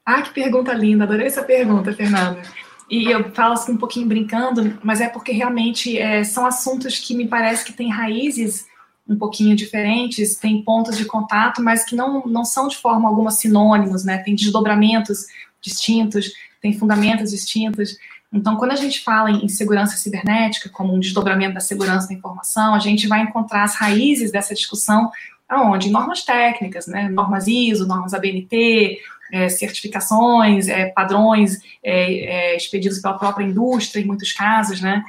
Ah, que pergunta linda. Adorei essa pergunta, Fernanda. E eu falo assim um pouquinho brincando, mas é porque realmente é, são assuntos que me parece que têm raízes um pouquinho diferentes, tem pontos de contato, mas que não, não são de forma alguma sinônimos, né? Tem desdobramentos distintos, tem fundamentos distintos. Então, quando a gente fala em segurança cibernética, como um desdobramento da segurança da informação, a gente vai encontrar as raízes dessa discussão aonde? Normas técnicas, né? Normas ISO, normas ABNT, é, certificações, é, padrões é, é expedidos pela própria indústria, em muitos casos, né?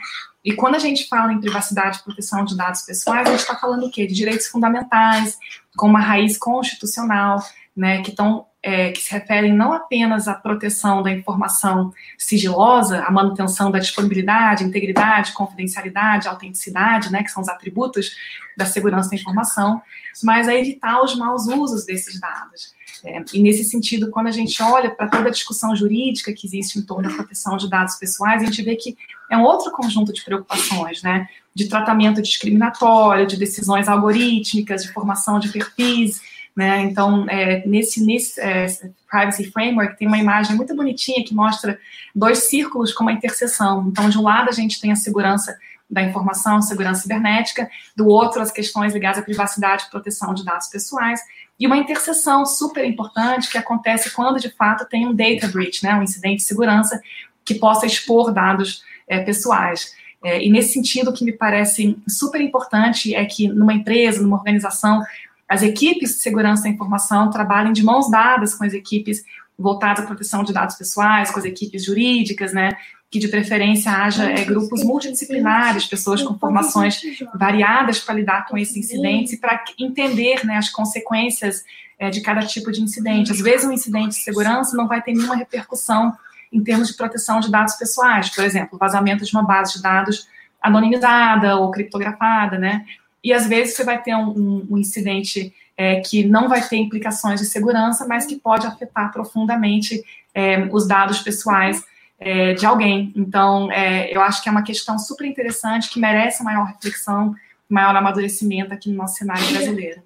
E quando a gente fala em privacidade e proteção de dados pessoais, a gente está falando o quê? De direitos fundamentais, com uma raiz constitucional, né, que, tão, é, que se referem não apenas à proteção da informação sigilosa, à manutenção da disponibilidade, integridade, confidencialidade, autenticidade, né, que são os atributos da segurança da informação, mas a evitar os maus usos desses dados. É, e nesse sentido, quando a gente olha para toda a discussão jurídica que existe em torno da proteção de dados pessoais, a gente vê que é um outro conjunto de preocupações, né? De tratamento discriminatório, de decisões algorítmicas, de formação de perfis, né? Então, é, nesse, nesse é, Privacy Framework tem uma imagem muito bonitinha que mostra dois círculos com uma interseção. Então, de um lado a gente tem a segurança da informação, segurança cibernética, do outro as questões ligadas à privacidade e proteção de dados pessoais, e uma interseção super importante que acontece quando de fato tem um data breach, né, um incidente de segurança que possa expor dados é, pessoais. É, e nesse sentido, o que me parece super importante é que numa empresa, numa organização, as equipes de segurança da informação trabalhem de mãos dadas com as equipes voltadas à proteção de dados pessoais, com as equipes jurídicas, né, que de preferência haja é, grupos multidisciplinares, pessoas com formações variadas para lidar com esses incidentes e para entender né, as consequências é, de cada tipo de incidente. Às vezes, um incidente de segurança não vai ter nenhuma repercussão em termos de proteção de dados pessoais, por exemplo, vazamento de uma base de dados anonimizada ou criptografada, né? E às vezes você vai ter um, um, incidente é, que não vai ter implicações de segurança, mas que pode afetar profundamente é, os dados pessoais é, de alguém. Então, é, eu acho que é uma questão super interessante que merece maior reflexão, maior amadurecimento aqui no nosso cenário brasileiro.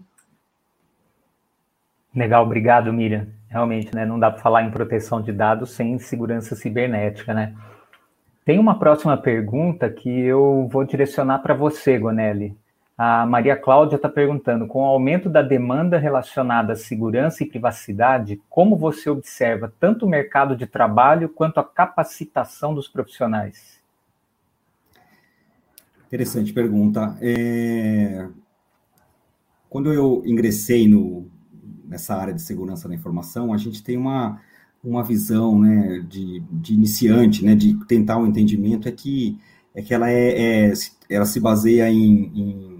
Legal, obrigado, Miriam. Realmente, né, não dá para falar em proteção de dados sem segurança cibernética, né? Tem uma próxima pergunta que eu vou direcionar para você, Gonelli. A Maria Cláudia está perguntando: com o aumento da demanda relacionada à segurança e privacidade, como você observa tanto o mercado de trabalho quanto a capacitação dos profissionais? Interessante pergunta. É... Quando eu ingressei no, nessa área de segurança da informação, a gente tem uma, uma visão né, de, de iniciante, né, de tentar um entendimento, é que, é que ela, é, é ela se baseia em, em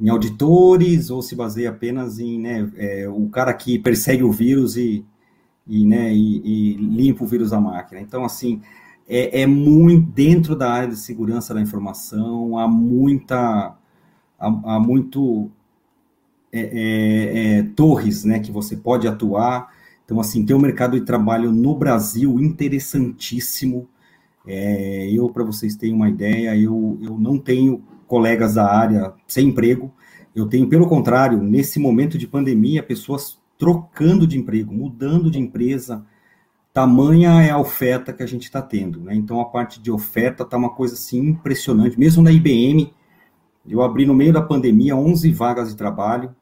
em auditores ou se baseia apenas em né, é, o cara que persegue o vírus e, e, né, e, e limpa o vírus da máquina. Então, assim, é, é, muito dentro da área de segurança da informação, há muita, há, há muito é, é, é, torres, né, que você pode atuar. Então, assim, tem um mercado de trabalho no Brasil interessantíssimo. É, eu, para vocês terem uma ideia, eu, eu não tenho colegas da área sem emprego. Eu tenho, pelo contrário, nesse momento de pandemia, pessoas trocando de emprego, mudando de empresa. Tamanha é a oferta que a gente está tendo. Né? Então, a parte de oferta está uma coisa assim impressionante. Mesmo na IBM, eu abri no meio da pandemia 11 vagas de trabalho,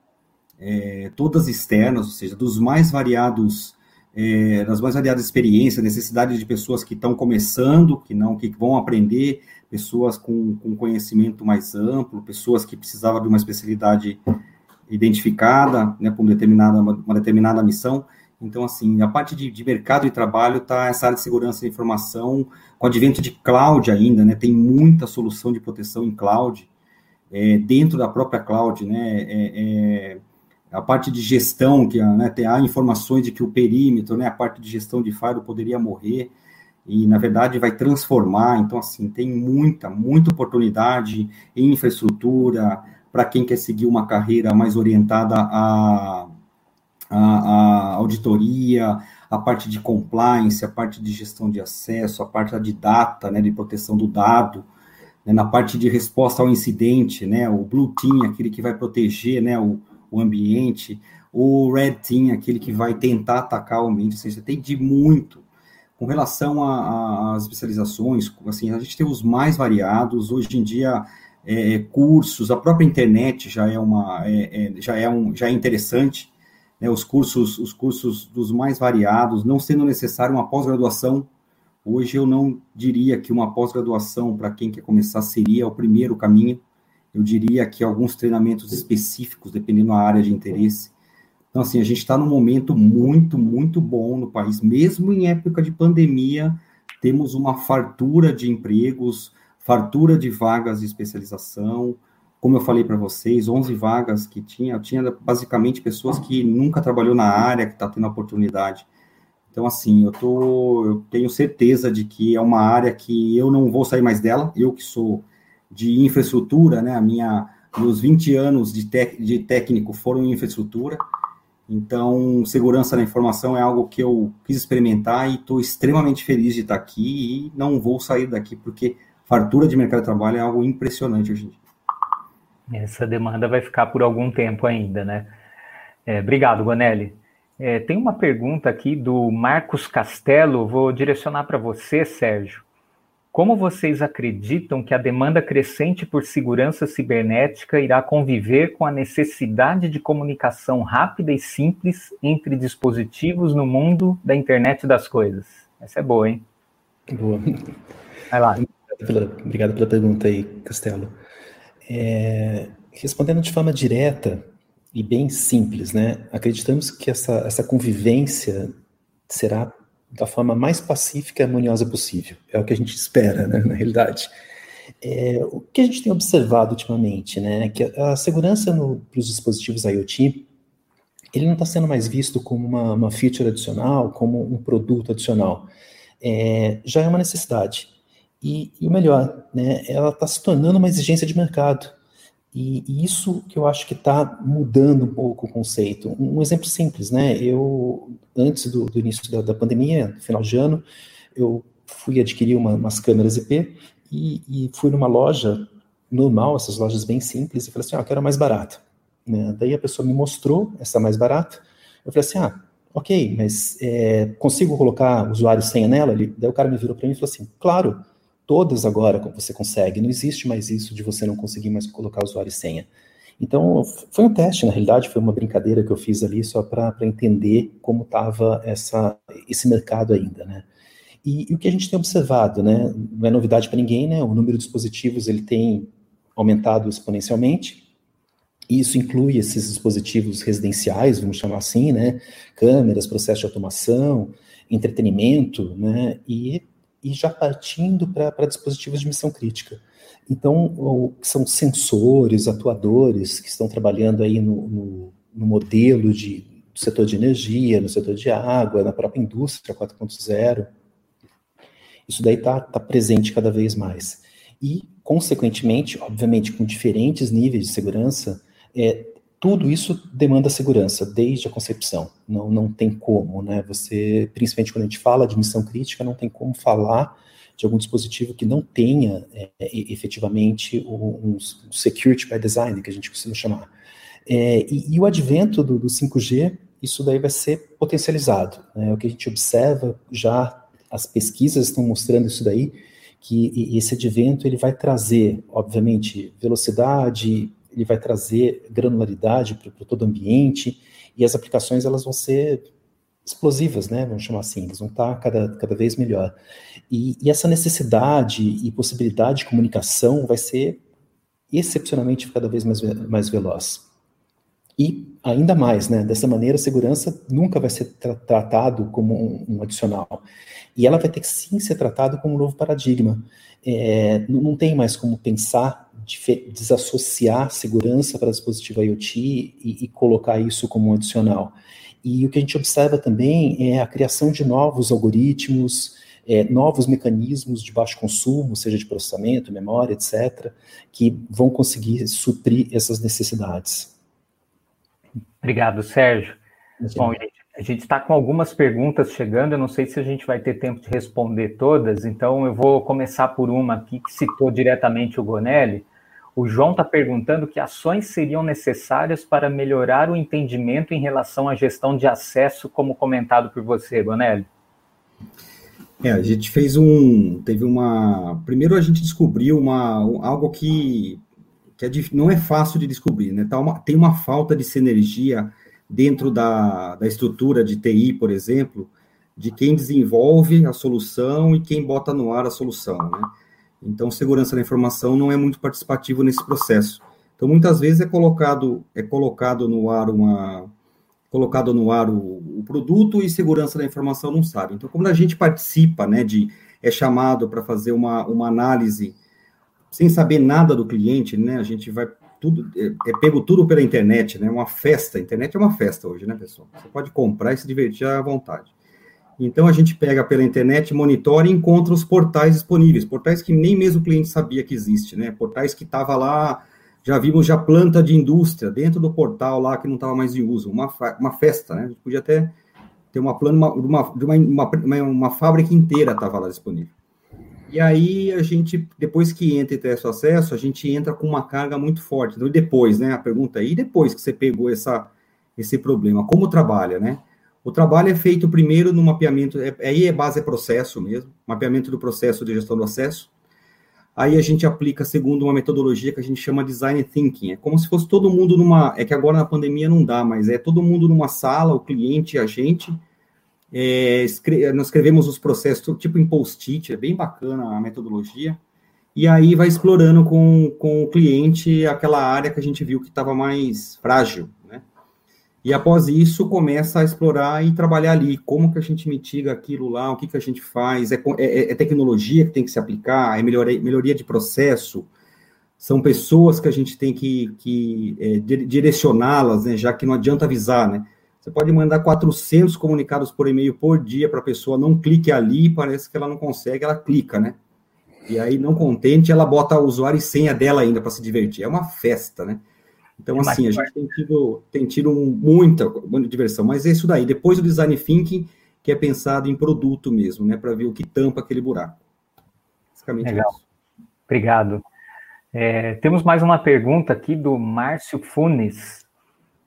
é, todas externas, ou seja, dos mais variados, é, das mais variadas experiências, necessidade de pessoas que estão começando, que não, que vão aprender, pessoas com, com conhecimento mais amplo, pessoas que precisavam de uma especialidade identificada, né, com determinada, uma, uma determinada missão. Então, assim, a parte de, de mercado de trabalho está essa área de segurança e informação, com o advento de cloud ainda, né, tem muita solução de proteção em cloud, é, dentro da própria cloud, né, é, é, a parte de gestão, que né, tem, há informações de que o perímetro, né, a parte de gestão de firewall poderia morrer, e na verdade vai transformar. Então, assim, tem muita, muita oportunidade em infraestrutura para quem quer seguir uma carreira mais orientada à, à, auditoria, a parte de compliance, a parte de gestão de acesso, a parte de data, né, de proteção do dado, né, na parte de resposta ao incidente, né, o Blue Team, aquele que vai proteger, né, o, o ambiente, o Red Team, aquele que vai tentar atacar o ambiente, ou seja, tem de muito. Com relação às especializações, assim, a gente tem os mais variados, hoje em dia, é, cursos, a própria internet já é uma, é, é, já é um, já é interessante, né, os cursos, os cursos dos mais variados, não sendo necessário uma pós-graduação, hoje eu não diria que uma pós-graduação para quem quer começar seria o primeiro caminho, eu diria que alguns treinamentos específicos, dependendo da área de interesse, então, assim, a gente está num momento muito, muito bom no país, mesmo em época de pandemia, temos uma fartura de empregos, fartura de vagas de especialização. Como eu falei para vocês, 11 vagas que tinha, tinha basicamente pessoas que nunca trabalhou na área, que está tendo oportunidade. Então, assim, eu, tô, eu tenho certeza de que é uma área que eu não vou sair mais dela, eu que sou de infraestrutura, né, a minha, meus 20 anos de, tec, de técnico foram em infraestrutura, então, segurança da informação é algo que eu quis experimentar e estou extremamente feliz de estar aqui e não vou sair daqui, porque fartura de mercado de trabalho é algo impressionante hoje em dia. Essa demanda vai ficar por algum tempo ainda, né? É, obrigado, Gonelli. É, tem uma pergunta aqui do Marcos Castelo, vou direcionar para você, Sérgio. Como vocês acreditam que a demanda crescente por segurança cibernética irá conviver com a necessidade de comunicação rápida e simples entre dispositivos no mundo da internet das coisas? Essa é boa, hein? Boa. Vai lá. Obrigado pela, obrigado pela pergunta aí, Castelo. É, respondendo de forma direta e bem simples, né? Acreditamos que essa, essa convivência será da forma mais pacífica e harmoniosa possível. É o que a gente espera, né, na realidade. É, o que a gente tem observado ultimamente, né, é que a, segurança para os dispositivos IoT, ele não está sendo mais visto como uma, uma, feature adicional, como um produto adicional. É, já é uma necessidade. E, e o melhor, né, ela está se tornando uma exigência de mercado. E, isso que eu acho que está mudando um pouco o conceito. Um, exemplo simples, né? Eu, antes do, do início da, da, pandemia, no final de ano, eu fui adquirir uma, umas câmeras IP e, e, fui numa loja normal, essas lojas bem simples, e falei assim, ah, eu quero a mais barata. Né? Daí a pessoa me mostrou essa mais barata, eu falei assim, ah, ok, mas é, consigo colocar usuário senha nela? Daí o cara me virou para mim e falou assim, claro, todas agora você consegue, não existe mais isso de você não conseguir mais colocar usuário e senha. Então, foi um teste, na realidade, foi uma brincadeira que eu fiz ali só para entender como estava esse mercado ainda, né? E, e, o que a gente tem observado, né, não é novidade para ninguém, né, o número de dispositivos ele tem aumentado exponencialmente, e isso inclui esses dispositivos residenciais, vamos chamar assim, né, câmeras, processo de automação, entretenimento, né, e, e já partindo para dispositivos de missão crítica. Então, são sensores, atuadores que estão trabalhando aí no, no, no modelo de, do setor de energia, no setor de água, na própria indústria 4.0. Isso daí está tá presente cada vez mais. E, consequentemente, obviamente, com diferentes níveis de segurança, é, tudo isso demanda segurança, desde a concepção. Não, não tem como, né? Você, principalmente quando a gente fala de missão crítica, não tem como falar de algum dispositivo que não tenha é, efetivamente um, um, security by design, que a gente costuma chamar. É, e, e, o advento do, do, 5G, isso daí vai ser potencializado. Né? O que a gente observa já, as pesquisas estão mostrando isso daí, que esse advento ele vai trazer, obviamente, velocidade, ele vai trazer granularidade para todo o ambiente, e as aplicações elas vão ser explosivas, né? Vamos chamar assim, eles vão estar cada, cada vez melhor. E, e, essa necessidade e possibilidade de comunicação vai ser excepcionalmente cada vez mais, mais veloz. E ainda mais, né? Dessa maneira, a segurança nunca vai ser tra tratado como um, um, adicional. E ela vai ter que sim ser tratada como um novo paradigma. É, não tem mais como pensar desassociar segurança para dispositivo IoT e, e colocar isso como um adicional. E o que a gente observa também é a criação de novos algoritmos, é, novos mecanismos de baixo consumo, seja de processamento, memória, etc., que vão conseguir suprir essas necessidades. Obrigado, Sérgio. Bom, a gente está com algumas perguntas chegando, eu não sei se a gente vai ter tempo de responder todas, então eu vou começar por uma aqui que citou diretamente o Gonelli, o João está perguntando que ações seriam necessárias para melhorar o entendimento em relação à gestão de acesso, como comentado por você, Bonelli. É, a gente fez um. Teve uma. Primeiro a gente descobriu uma, algo que, que é, não é fácil de descobrir, né? Tá uma, tem uma falta de sinergia dentro da, da estrutura de TI, por exemplo, de quem desenvolve a solução e quem bota no ar a solução, né? Então, segurança da informação não é muito participativo nesse processo. Então, muitas vezes é colocado é colocado no ar uma colocado no ar o, o produto e segurança da informação não sabe. Então, quando a gente participa, né, de é chamado para fazer uma, uma análise sem saber nada do cliente, né, a gente vai tudo é, é pego tudo pela internet, né, uma festa. A internet é uma festa hoje, né, pessoal? Você pode comprar e se divertir à vontade. Então a gente pega pela internet, monitora e encontra os portais disponíveis, portais que nem mesmo o cliente sabia que existe, né? Portais que estava lá, já vimos já planta de indústria dentro do portal lá que não estava mais em uso, uma, uma festa, né? A gente podia até ter uma plano uma, de uma, uma, uma, fábrica inteira estava lá disponível. E aí a gente, depois que entra e tem esse acesso, a gente entra com uma carga muito forte. Então, depois, né? A pergunta aí, depois que você pegou essa, esse problema, como trabalha, né? O trabalho é feito primeiro no mapeamento, é, aí é base é processo mesmo, mapeamento do processo de gestão do acesso. Aí a gente aplica segundo uma metodologia que a gente chama design thinking. É como se fosse todo mundo numa, é que agora na pandemia não dá, mas é todo mundo numa sala, o cliente, a gente. É, escre nós escrevemos os processos tipo em post-it, é bem bacana a metodologia. E aí vai explorando com, com o cliente aquela área que a gente viu que estava mais frágil, e após isso, começa a explorar e trabalhar ali. Como que a gente mitiga aquilo lá, o que, que a gente faz? É, é, é tecnologia que tem que se aplicar? É melhoria, melhoria de processo? São pessoas que a gente tem que, que é, direcioná-las, né, já que não adianta avisar, né? Você pode mandar 400 comunicados por e-mail por dia para a pessoa, não clique ali, parece que ela não consegue, ela clica, né? E aí, não contente, ela bota o usuário e senha dela ainda para se divertir. É uma festa, né? Então, assim, a gente tem tido, tem tido muita, muita diversão, mas é isso daí. Depois o design thinking, que é pensado em produto mesmo, né, para ver o que tampa aquele buraco. Basicamente Legal. isso. Obrigado. É, temos mais uma pergunta aqui do Márcio Funes.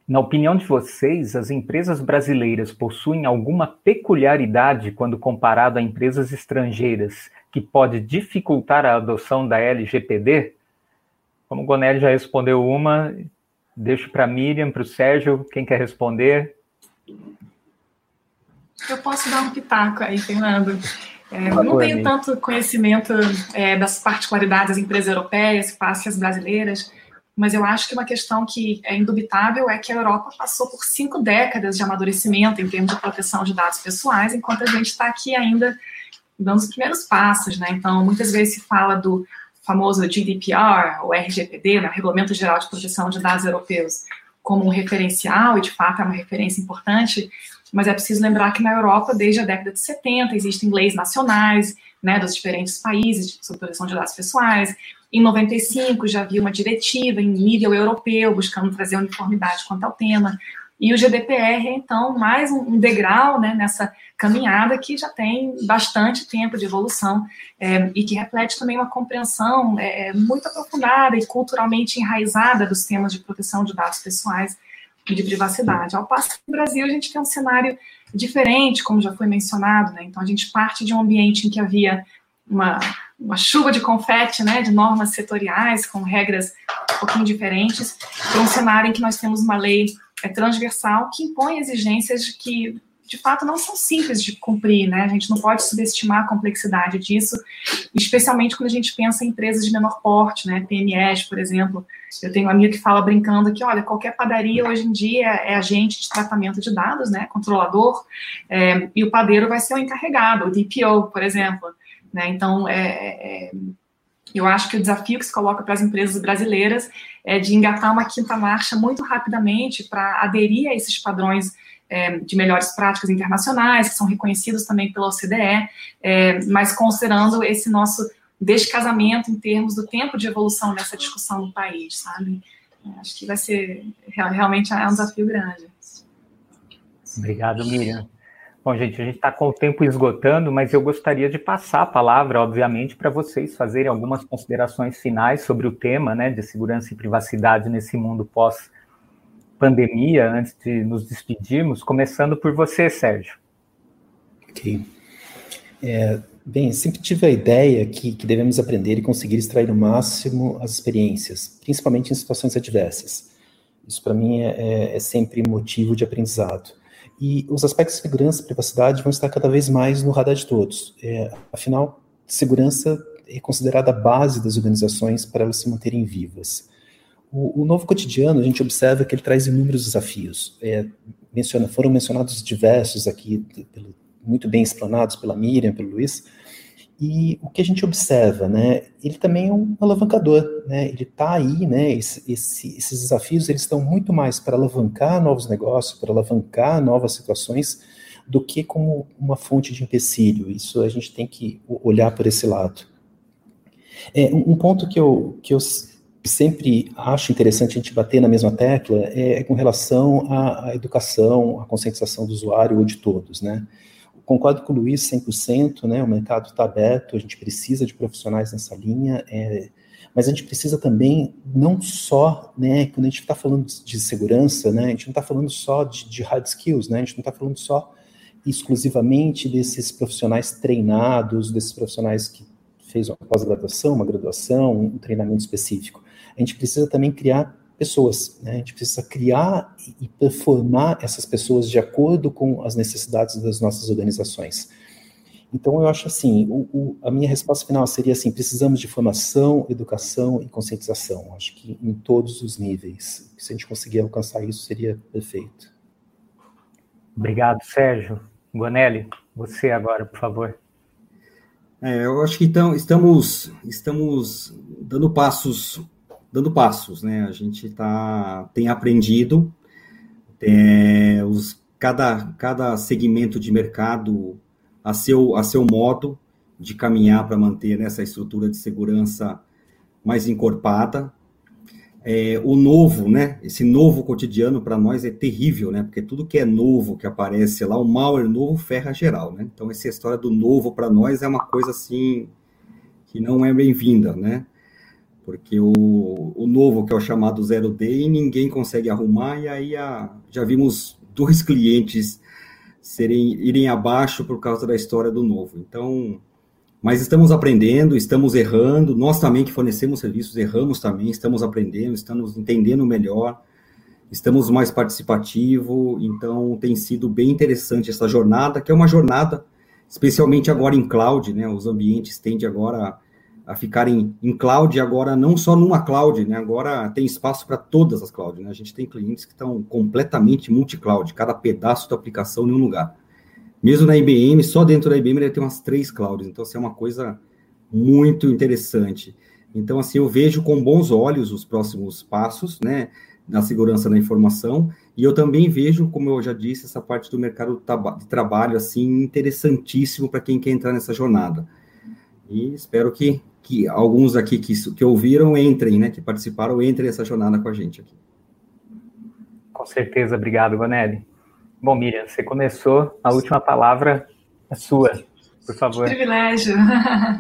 Na opinião de vocês, as empresas brasileiras possuem alguma peculiaridade quando comparado a empresas estrangeiras que pode dificultar a adoção da LGPD? Como o Gonelli já respondeu uma, deixo para a Miriam, para o Sérgio, quem quer responder? Eu posso dar um pitaco aí, Fernando. É, eu não tenho tanto conhecimento é, das particularidades das empresas europeias, que as brasileiras, mas eu acho que uma questão que é indubitável é que a Europa passou por cinco décadas de amadurecimento em termos de proteção de dados pessoais, enquanto a gente está aqui ainda dando os primeiros passos, né? Então, muitas vezes se fala do famoso GDPR, ou RGPD, né, Regulamento Geral de Proteção de Dados Europeus, como um referencial, e de fato é uma referência importante, mas é preciso lembrar que na Europa, desde a década de 70, existem leis nacionais, né, dos diferentes países sobre proteção de dados pessoais. Em 95 já havia uma diretiva em nível europeu buscando trazer uniformidade quanto ao tema. E o GDPR é, então, mais um degrau né, nessa caminhada que já tem bastante tempo de evolução é, e que reflete também uma compreensão é, muito aprofundada e culturalmente enraizada dos temas de proteção de dados pessoais de privacidade. Ao passo que no Brasil a gente tem um cenário diferente, como já foi mencionado, né? Então a gente parte de um ambiente em que havia uma, uma chuva de confete, né, de normas setoriais com regras um pouquinho diferentes, para um cenário em que nós temos uma lei é, transversal que impõe exigências que de fato não são simples de cumprir, né? A gente não pode subestimar a complexidade disso, especialmente quando a gente pensa em empresas de menor porte, né? PMEs, por exemplo. Eu tenho um amigo que fala brincando que, olha, qualquer padaria hoje em dia é agente de tratamento de dados, né? Controlador, é, e o padeiro vai ser o encarregado, o DPO, por exemplo. Né? Então, é, é, eu acho que o desafio que se coloca para as empresas brasileiras é de engatar uma quinta marcha muito rapidamente para aderir a esses padrões é, de melhores práticas internacionais, que são reconhecidos também pela OCDE, é, mas considerando esse nosso descasamento em termos do tempo de evolução dessa discussão no país, sabe? Acho que vai ser realmente é um desafio grande. Obrigado, Miriam. Bom, gente, a gente está com o tempo esgotando, mas eu gostaria de passar a palavra, obviamente, para vocês fazerem algumas considerações finais sobre o tema né, de segurança e privacidade nesse mundo pós pandemia, antes de nos despedirmos, começando por você, Sérgio. Ok. É, bem, sempre tive a ideia que, que devemos aprender e conseguir extrair o máximo as experiências, principalmente em situações adversas. Isso, para mim, é, é, é, sempre motivo de aprendizado. E os aspectos de segurança e privacidade vão estar cada vez mais no radar de todos. É, afinal, segurança é considerada a base das organizações para elas se manterem vivas. O, o, novo cotidiano, a gente observa que ele traz inúmeros desafios. É, menciona, foram mencionados diversos aqui, pelo, muito bem explanados pela Miriam, pelo Luiz, e o que a gente observa, né, ele também é um alavancador, né, ele está aí, né, esse, esse, esses desafios, eles estão muito mais para alavancar novos negócios, para alavancar novas situações, do que como uma fonte de empecilho, isso a gente tem que olhar por esse lado. É, um ponto que eu, que eu sempre acho interessante a gente bater na mesma tecla é, com relação à, à, educação, à conscientização do usuário ou de todos, né? Concordo com o Luiz 100%, né? O mercado está aberto, a gente precisa de profissionais nessa linha, é, mas a gente precisa também, não só, né, quando a gente está falando de segurança, né, a gente não está falando só de, de hard skills, né, a gente não está falando só exclusivamente desses profissionais treinados, desses profissionais que fez uma pós-graduação, uma graduação, um treinamento específico a gente precisa também criar pessoas, né? a gente precisa criar e performar essas pessoas de acordo com as necessidades das nossas organizações. Então, eu acho assim, o, o, a minha resposta final seria assim, precisamos de formação, educação e conscientização, acho que em todos os níveis. Se a gente conseguir alcançar isso, seria perfeito. Obrigado, Sérgio. Guanelli, você agora, por favor. É, eu acho que então, estamos, estamos dando passos dando passos, né? A gente tá, tem aprendido, é, os, cada, cada segmento de mercado a seu, a seu modo de caminhar para manter essa estrutura de segurança mais encorpada. É, o novo, né? Esse novo cotidiano para nós é terrível, né? Porque tudo que é novo que aparece lá, o malware novo ferra geral, né? Então essa história do novo para nós é uma coisa assim que não é bem-vinda, né? Porque o, o novo, que é o chamado zero day, ninguém consegue arrumar, e aí a, já vimos dois clientes serem, irem abaixo por causa da história do novo. Então, mas estamos aprendendo, estamos errando, nós também que fornecemos serviços erramos também, estamos aprendendo, estamos entendendo melhor, estamos mais participativo, então tem sido bem interessante essa jornada, que é uma jornada, especialmente agora em cloud, né? Os ambientes tendem agora a, ficarem em cloud, agora não só numa cloud, né? Agora tem espaço para todas as clouds, né? A gente tem clientes que estão completamente multi-cloud, cada pedaço da aplicação em um lugar. Mesmo na IBM, só dentro da IBM deve ter umas três clouds, então assim, é uma coisa muito interessante. Então, assim, eu vejo com bons olhos os próximos passos, né? na segurança da informação, e eu também vejo, como eu já disse, essa parte do mercado de trabalho, assim, interessantíssimo para quem quer entrar nessa jornada. E espero que, que alguns aqui que, que ouviram entrem, né, que participaram, entrem nessa jornada com a gente aqui. Com certeza, obrigado, Gonelli. Bom, Miriam, você começou, a última palavra é sua, por favor. Que privilégio.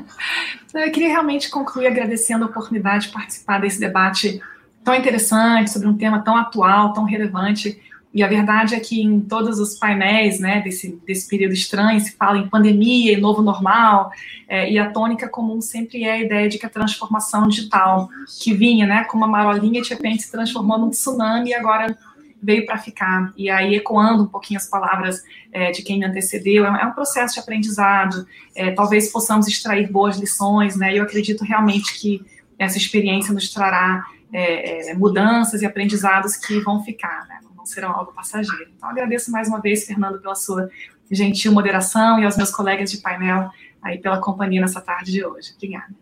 Eu queria realmente concluir agradecendo a oportunidade de participar desse debate tão interessante, sobre um tema tão atual, tão relevante. E a verdade é que em todos os painéis né, desse, desse período estranho se fala em pandemia e novo normal, é, e a tônica comum sempre é a ideia de que a transformação digital, que vinha né, com uma marolinha, de repente se transformou num tsunami e agora veio para ficar. E aí, ecoando um pouquinho as palavras é, de quem me antecedeu, é, é um processo de aprendizado, é, talvez possamos extrair boas lições, né? Eu acredito realmente que essa experiência nos trará é, é, mudanças e aprendizados que vão ficar, né? Serão algo passageiro. Então, agradeço mais uma vez, Fernando, pela sua gentil moderação e aos meus colegas de painel aí pela companhia nessa tarde de hoje. Obrigada.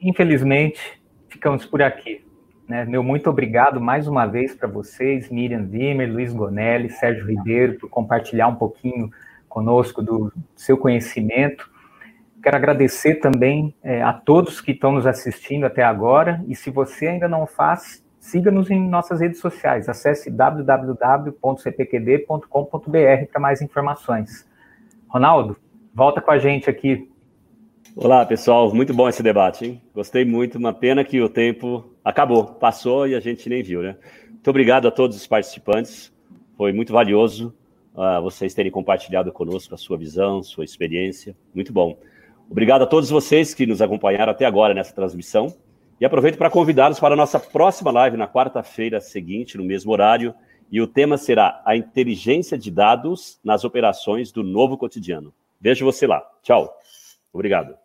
Infelizmente, ficamos por aqui. Né? Meu muito obrigado mais uma vez para vocês, Miriam Zimmer, Luiz Gonelli, Sérgio Ribeiro, por compartilhar um pouquinho conosco do seu conhecimento Quero agradecer também é, a todos que estão nos assistindo até agora. E se você ainda não faz, siga-nos em nossas redes sociais. Acesse www.cpqd.com.br para mais informações. Ronaldo, volta com a gente aqui. Olá, pessoal. Muito bom esse debate, hein? Gostei muito. Uma pena que o tempo acabou, passou e a gente nem viu, né? Muito obrigado a todos os participantes. Foi muito valioso uh, vocês terem compartilhado conosco a sua visão, sua experiência. Muito bom. Obrigado a todos vocês que nos acompanharam até agora nessa transmissão. E aproveito para convidá-los para a nossa próxima live na quarta-feira seguinte, no mesmo horário. E o tema será a inteligência de dados nas operações do novo cotidiano. Vejo você lá. Tchau. Obrigado.